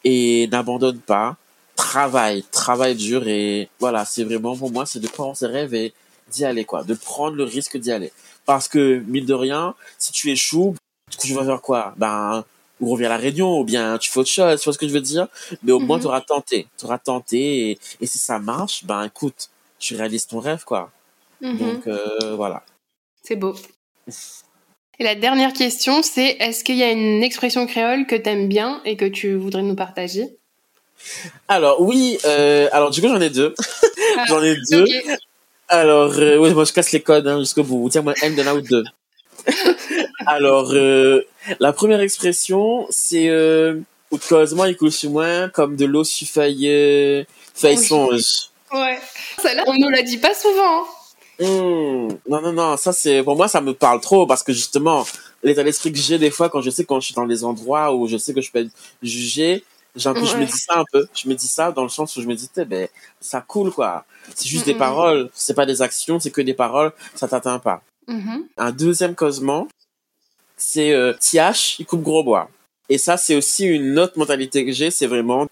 et n'abandonne pas. Travaille, travaille dur et voilà, c'est vraiment pour moi, c'est de en ses rêves et d'y aller, quoi. De prendre le risque d'y aller. Parce que, mine de rien, si tu échoues, tu vas faire quoi? Ben, ou reviens à la réunion, ou bien tu fais autre chose, tu vois ce que je veux dire? Mais au moins, Mhm. tu auras tenté. Tu auras tenté, et, et si ça marche, ben écoute, tu réalises ton rêve, quoi. Mhm. Donc, euh, voilà. C'est beau. Et la dernière question, c'est est-ce qu'il y a une expression créole que t'aimes bien et que tu voudrais nous partager? Alors, oui, euh, alors du coup, j'en ai deux. Ah, j'en ai deux. Alors, euh, ouais, moi je casse les codes hein, jusqu'au bout. Tiens, moi, M de là ou deux. Alors, la première expression, c'est euh, cause moi, il coule sur moi comme de l'eau sur feuille, feuille Oui. songe. Ouais. Celle-là, on nous la dit pas souvent. hein. Hmm, Non, non, non, ça c'est pour moi ça me parle trop parce que justement l'état d'esprit que j'ai des fois quand je sais quand je suis dans des endroits où je sais que je peux être jugé, j'ai un peu, je me dis ça un peu, je me dis ça dans le sens où je me dis ben ça coule quoi, c'est juste des paroles, c'est pas des actions, c'est que des paroles, ça t'atteint pas. Mhm. Un deuxième causement, c'est euh, TH, il coupe gros bois. Et ça, c'est aussi une autre mentalité que j'ai, c'est vraiment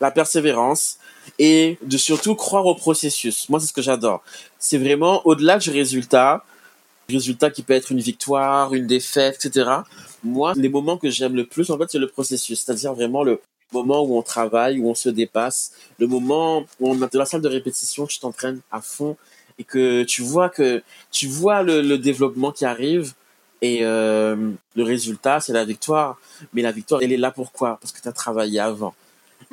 la persévérance et de surtout croire au processus. Moi, c'est ce que j'adore. C'est vraiment au-delà du résultat, résultat qui peut être une victoire, une défaite, etc. Moi, les moments que j'aime le plus, en fait, c'est le processus, c'est-à-dire vraiment le moment où on travaille, où on se dépasse, le moment où on est dans la salle de répétition, tu t'entraînes à fond et que tu vois que tu vois le, développement qui arrive et euh, le résultat, c'est la victoire. Mais la victoire, elle est là pourquoi? Parce que tu as travaillé avant.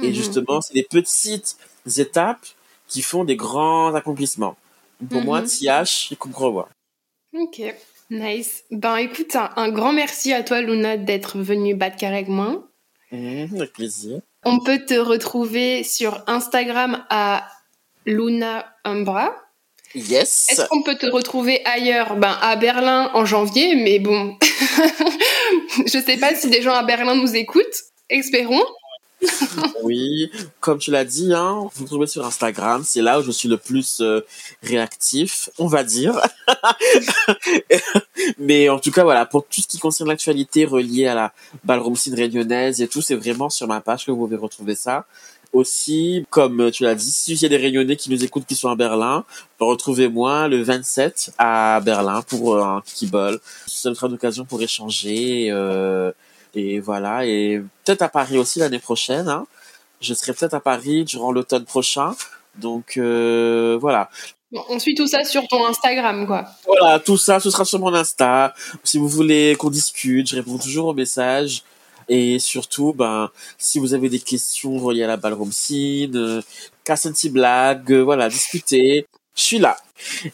Et Mhm. justement, c'est des petites étapes qui font des grands accomplissements. Pour moi, Mhm. TH, il coupe gros bois. Ok, nice. Ben écoute, un, un grand merci à toi Luna d'être venue battre avec moi. Mhm, avec plaisir. On peut te retrouver sur Instagram à Luna Umbra. Yes. Est-ce qu'on peut te retrouver ailleurs? Ben à Berlin en janvier, mais bon, je sais pas si des gens à Berlin nous écoutent. Espérons. Oui, comme tu l'as dit, hein, vous me trouvez sur Instagram, c'est là où je suis le plus euh, réactif, on va dire. Mais en tout cas, voilà, pour tout ce qui concerne l'actualité reliée à la ballroom scene réunionnaise et tout, c'est vraiment sur ma page que vous pouvez retrouver ça. Aussi, comme tu l'as dit, si il y des Réunionnais qui nous écoutent qui sont à Berlin, retrouvez-moi le 27 à Berlin pour euh, un. Ça me sera une occasion pour échanger. euh, et voilà, et peut-être à Paris aussi l'année prochaine. Hein. Je serai peut-être à Paris durant l'automne prochain. Donc euh, voilà. Bon, on suit tout ça sur ton Instagram, quoi. Voilà, tout ça, ce sera sur mon Insta. Si vous voulez qu'on discute, je réponds toujours aux messages. Et surtout, ben, si vous avez des questions reliées à la ballroom scene, euh, casse un petit blague, euh, voilà, discuter, je suis là.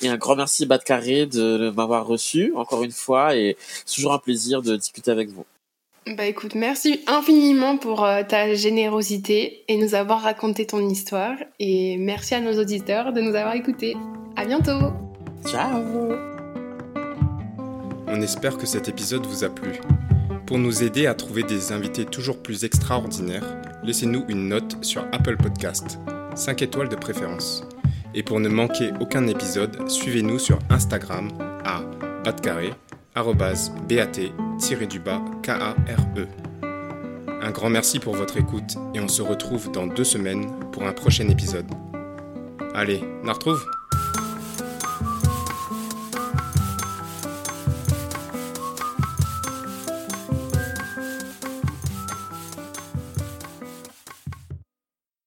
Et un grand merci Bad Carré de m'avoir reçu encore une fois et c'est toujours un plaisir de discuter avec vous. Bah écoute, merci infiniment pour euh, ta générosité et nous avoir raconté ton histoire. Et merci à nos auditeurs de nous avoir écoutés. À bientôt Ciao On espère que cet épisode vous a plu. Pour nous aider à trouver des invités toujours plus extraordinaires, laissez-nous une note sur Apple Podcast, 5 étoiles de préférence. Et pour ne manquer aucun épisode, suivez-nous sur Instagram à batcarré, arrobase bat-du-bas K-A-R-E. Un grand merci pour votre écoute et on se retrouve dans deux semaines pour un prochain épisode. Allez, on retrouve?